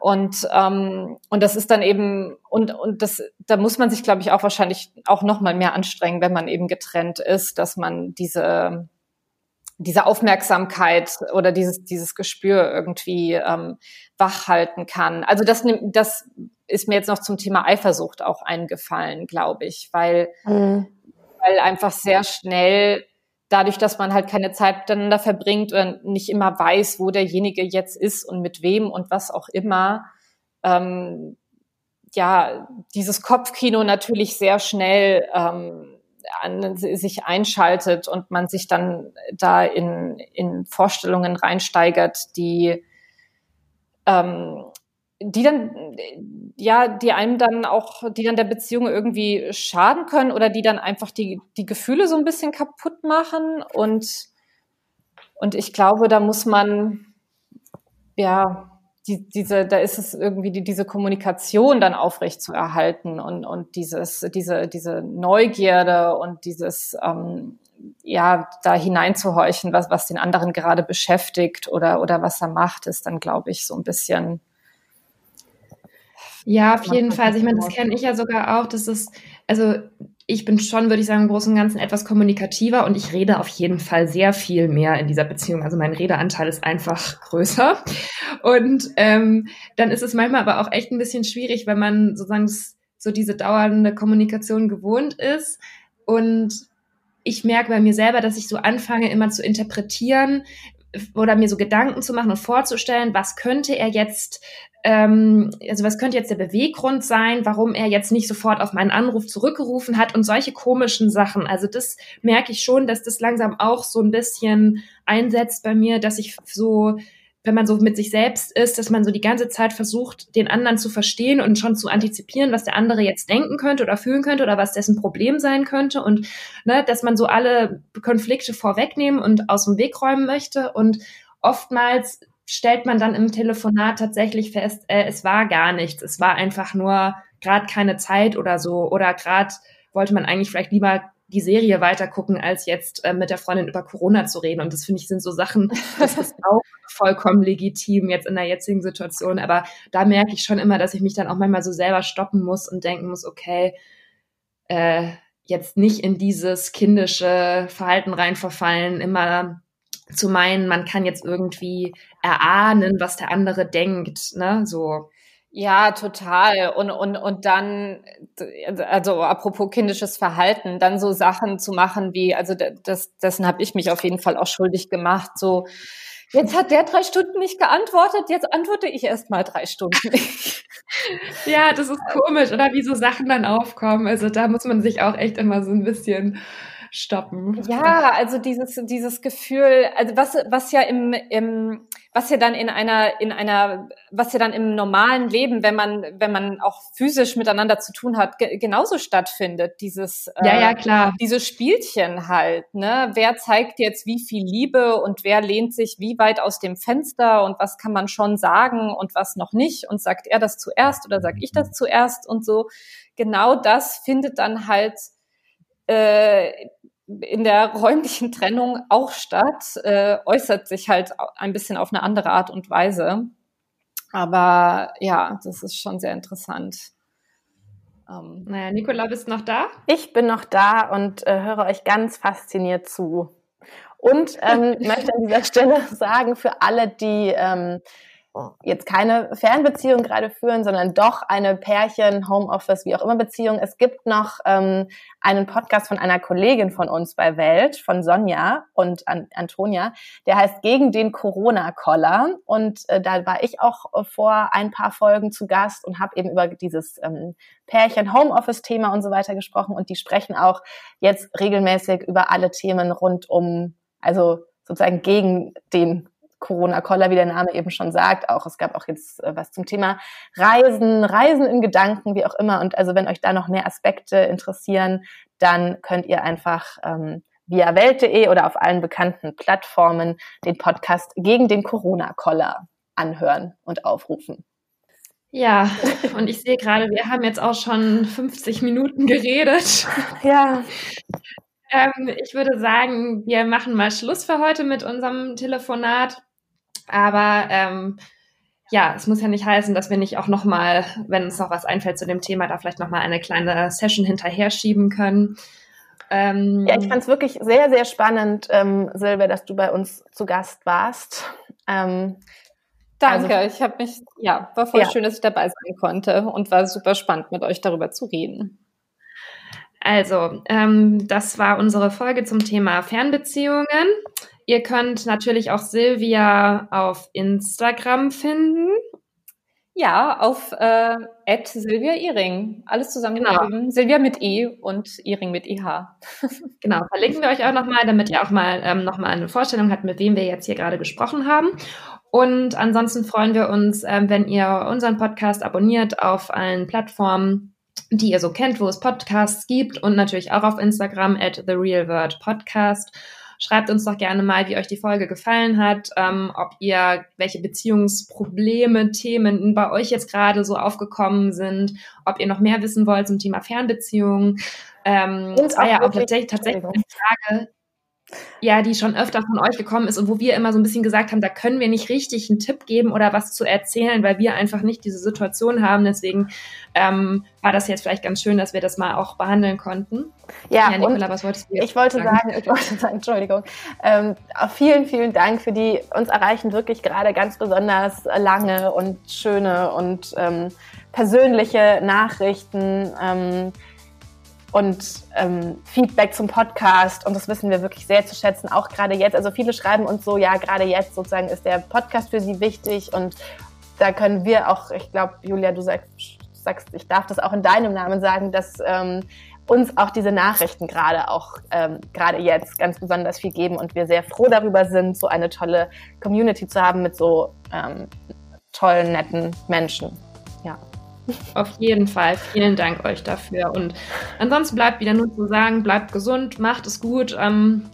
Und, ähm, und das ist dann eben, und, und das, da muss man sich, glaube ich, auch wahrscheinlich auch nochmal mehr anstrengen, wenn man eben getrennt ist, dass man diese, diese Aufmerksamkeit oder dieses, dieses Gespür irgendwie ähm, wach halten kann. Also das, das ist mir jetzt noch zum Thema Eifersucht auch eingefallen, glaube ich, weil, mhm. weil einfach sehr schnell dadurch, dass man halt keine Zeit miteinander verbringt oder nicht immer weiß, wo derjenige jetzt ist und mit wem und was auch immer, ähm, ja, dieses Kopfkino natürlich sehr schnell ähm, an, sich einschaltet und man sich dann da in, in Vorstellungen reinsteigert, die ähm, die dann, ja, die einem dann auch, die dann der Beziehung irgendwie schaden können oder die dann einfach die, die Gefühle so ein bisschen kaputt machen. Und, und ich glaube, da muss man, ja, die, diese, da ist es irgendwie die, diese Kommunikation dann aufrecht zu erhalten und, und dieses, diese, diese Neugierde und dieses, ähm, ja, da hineinzuhorchen, was, was den anderen gerade beschäftigt oder, oder was er macht, ist dann, glaube ich, so ein bisschen, ja, auf jeden Fall. Also ich meine, das kenne ich ja sogar auch. Das ist, also ich bin schon, würde ich sagen, im Großen und Ganzen etwas kommunikativer und ich rede auf jeden Fall sehr viel mehr in dieser Beziehung. Also mein Redeanteil ist einfach größer. Und ähm, dann ist es manchmal aber auch echt ein bisschen schwierig, wenn man sozusagen so diese dauernde Kommunikation gewohnt ist. Und ich merke bei mir selber, dass ich so anfange, immer zu interpretieren, oder mir so Gedanken zu machen und vorzustellen, was könnte er jetzt ähm, also was könnte jetzt der Beweggrund sein, warum er jetzt nicht sofort auf meinen Anruf zurückgerufen hat und solche komischen Sachen. Also das merke ich schon, dass das langsam auch so ein bisschen einsetzt bei mir, dass ich so, wenn man so mit sich selbst ist, dass man so die ganze Zeit versucht, den anderen zu verstehen und schon zu antizipieren, was der andere jetzt denken könnte oder fühlen könnte oder was dessen Problem sein könnte und ne, dass man so alle Konflikte vorwegnehmen und aus dem Weg räumen möchte und oftmals stellt man dann im Telefonat tatsächlich fest, äh, es war gar nichts. Es war einfach nur gerade keine Zeit oder so. Oder gerade wollte man eigentlich vielleicht lieber die Serie weitergucken, als jetzt äh, mit der Freundin über Corona zu reden. Und das finde ich sind so Sachen, das ist auch vollkommen legitim jetzt in der jetzigen Situation. Aber da merke ich schon immer, dass ich mich dann auch manchmal so selber stoppen muss und denken muss, okay, äh, jetzt nicht in dieses kindische Verhalten reinverfallen, immer zu meinen, man kann jetzt irgendwie erahnen, was der andere denkt, ne, so. Ja, total. Und, und, und dann, also apropos kindisches Verhalten, dann so Sachen zu machen wie, also das, dessen habe ich mich auf jeden Fall auch schuldig gemacht, so, jetzt hat der drei Stunden nicht geantwortet, jetzt antworte ich erst mal drei Stunden. ja, das ist komisch, oder wie so Sachen dann aufkommen. Also da muss man sich auch echt immer so ein bisschen stoppen. Ja, also dieses, dieses Gefühl, also was, was ja im, im, was ja dann in einer, in einer, was ja dann im normalen Leben, wenn man, wenn man auch physisch miteinander zu tun hat, ge genauso stattfindet, dieses, ja, ja, äh, klar. dieses Spielchen halt, ne? Wer zeigt jetzt wie viel Liebe und wer lehnt sich wie weit aus dem Fenster und was kann man schon sagen und was noch nicht und sagt er das zuerst oder sag ich das zuerst und so. Genau das findet dann halt äh, in der räumlichen Trennung auch statt, äh, äußert sich halt ein bisschen auf eine andere Art und Weise. Aber ja, das ist schon sehr interessant. Ähm, naja, Nicola, bist du noch da? Ich bin noch da und äh, höre euch ganz fasziniert zu. Und ähm, möchte an dieser Stelle sagen, für alle, die ähm, jetzt keine Fernbeziehung gerade führen, sondern doch eine Pärchen, Homeoffice, wie auch immer Beziehung. Es gibt noch ähm, einen Podcast von einer Kollegin von uns bei Welt, von Sonja und An Antonia, der heißt Gegen den Corona-Koller. Und äh, da war ich auch äh, vor ein paar Folgen zu Gast und habe eben über dieses ähm, Pärchen, Homeoffice-Thema und so weiter gesprochen. Und die sprechen auch jetzt regelmäßig über alle Themen rund um, also sozusagen gegen den Corona-Koller, wie der Name eben schon sagt. Auch es gab auch jetzt äh, was zum Thema Reisen, Reisen in Gedanken, wie auch immer. Und also wenn euch da noch mehr Aspekte interessieren, dann könnt ihr einfach ähm, via welt.de oder auf allen bekannten Plattformen den Podcast gegen den Corona-Koller anhören und aufrufen. Ja, und ich sehe gerade, wir haben jetzt auch schon 50 Minuten geredet. Ja. Ähm, ich würde sagen, wir machen mal Schluss für heute mit unserem Telefonat. Aber ähm, ja, es muss ja nicht heißen, dass wir nicht auch nochmal, wenn uns noch was einfällt zu dem Thema, da vielleicht nochmal eine kleine Session hinterher schieben können. Ähm, ja, ich fand es wirklich sehr, sehr spannend, ähm, Silvia, dass du bei uns zu Gast warst. Ähm, Danke, also, ich habe mich, ja, war voll ja. schön, dass ich dabei sein konnte und war super spannend, mit euch darüber zu reden. Also, ähm, das war unsere Folge zum Thema Fernbeziehungen. Ihr könnt natürlich auch Silvia auf Instagram finden. Ja, auf äh, Silvia Iring. Alles zusammengeschrieben. Genau. Silvia mit E und Iring mit IH. genau, verlinken wir euch auch nochmal, damit ihr auch mal ähm, nochmal eine Vorstellung habt, mit wem wir jetzt hier gerade gesprochen haben. Und ansonsten freuen wir uns, ähm, wenn ihr unseren Podcast abonniert auf allen Plattformen, die ihr so kennt, wo es Podcasts gibt und natürlich auch auf Instagram at The Real Word Podcast. Schreibt uns doch gerne mal, wie euch die Folge gefallen hat, ähm, ob ihr welche Beziehungsprobleme, Themen bei euch jetzt gerade so aufgekommen sind, ob ihr noch mehr wissen wollt zum Thema Fernbeziehungen. Ähm, das war ja auch tatsächlich, tatsächlich eine Frage, ja, die schon öfter von euch gekommen ist und wo wir immer so ein bisschen gesagt haben, da können wir nicht richtig einen Tipp geben oder was zu erzählen, weil wir einfach nicht diese Situation haben. Deswegen ähm, war das jetzt vielleicht ganz schön, dass wir das mal auch behandeln konnten. Ja, ja Nicola, was wolltest du jetzt Ich wollte sagen, sagen ich wollte sagen, Entschuldigung, ähm, vielen, vielen Dank für die, uns erreichen wirklich gerade ganz besonders lange und schöne und ähm, persönliche Nachrichten. Ähm, und ähm, Feedback zum Podcast und das wissen wir wirklich sehr zu schätzen, auch gerade jetzt. Also viele schreiben uns so, ja, gerade jetzt sozusagen ist der Podcast für sie wichtig und da können wir auch, ich glaube, Julia, du sagst, sagst, ich darf das auch in deinem Namen sagen, dass ähm, uns auch diese Nachrichten gerade auch ähm, gerade jetzt ganz besonders viel geben und wir sehr froh darüber sind, so eine tolle Community zu haben mit so ähm, tollen, netten Menschen. Ja. Auf jeden Fall. Vielen Dank euch dafür. Und ansonsten bleibt wieder nur zu sagen, bleibt gesund, macht es gut, ähm,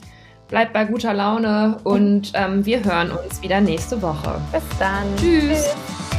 bleibt bei guter Laune und ähm, wir hören uns wieder nächste Woche. Bis dann. Tschüss. Tschüss.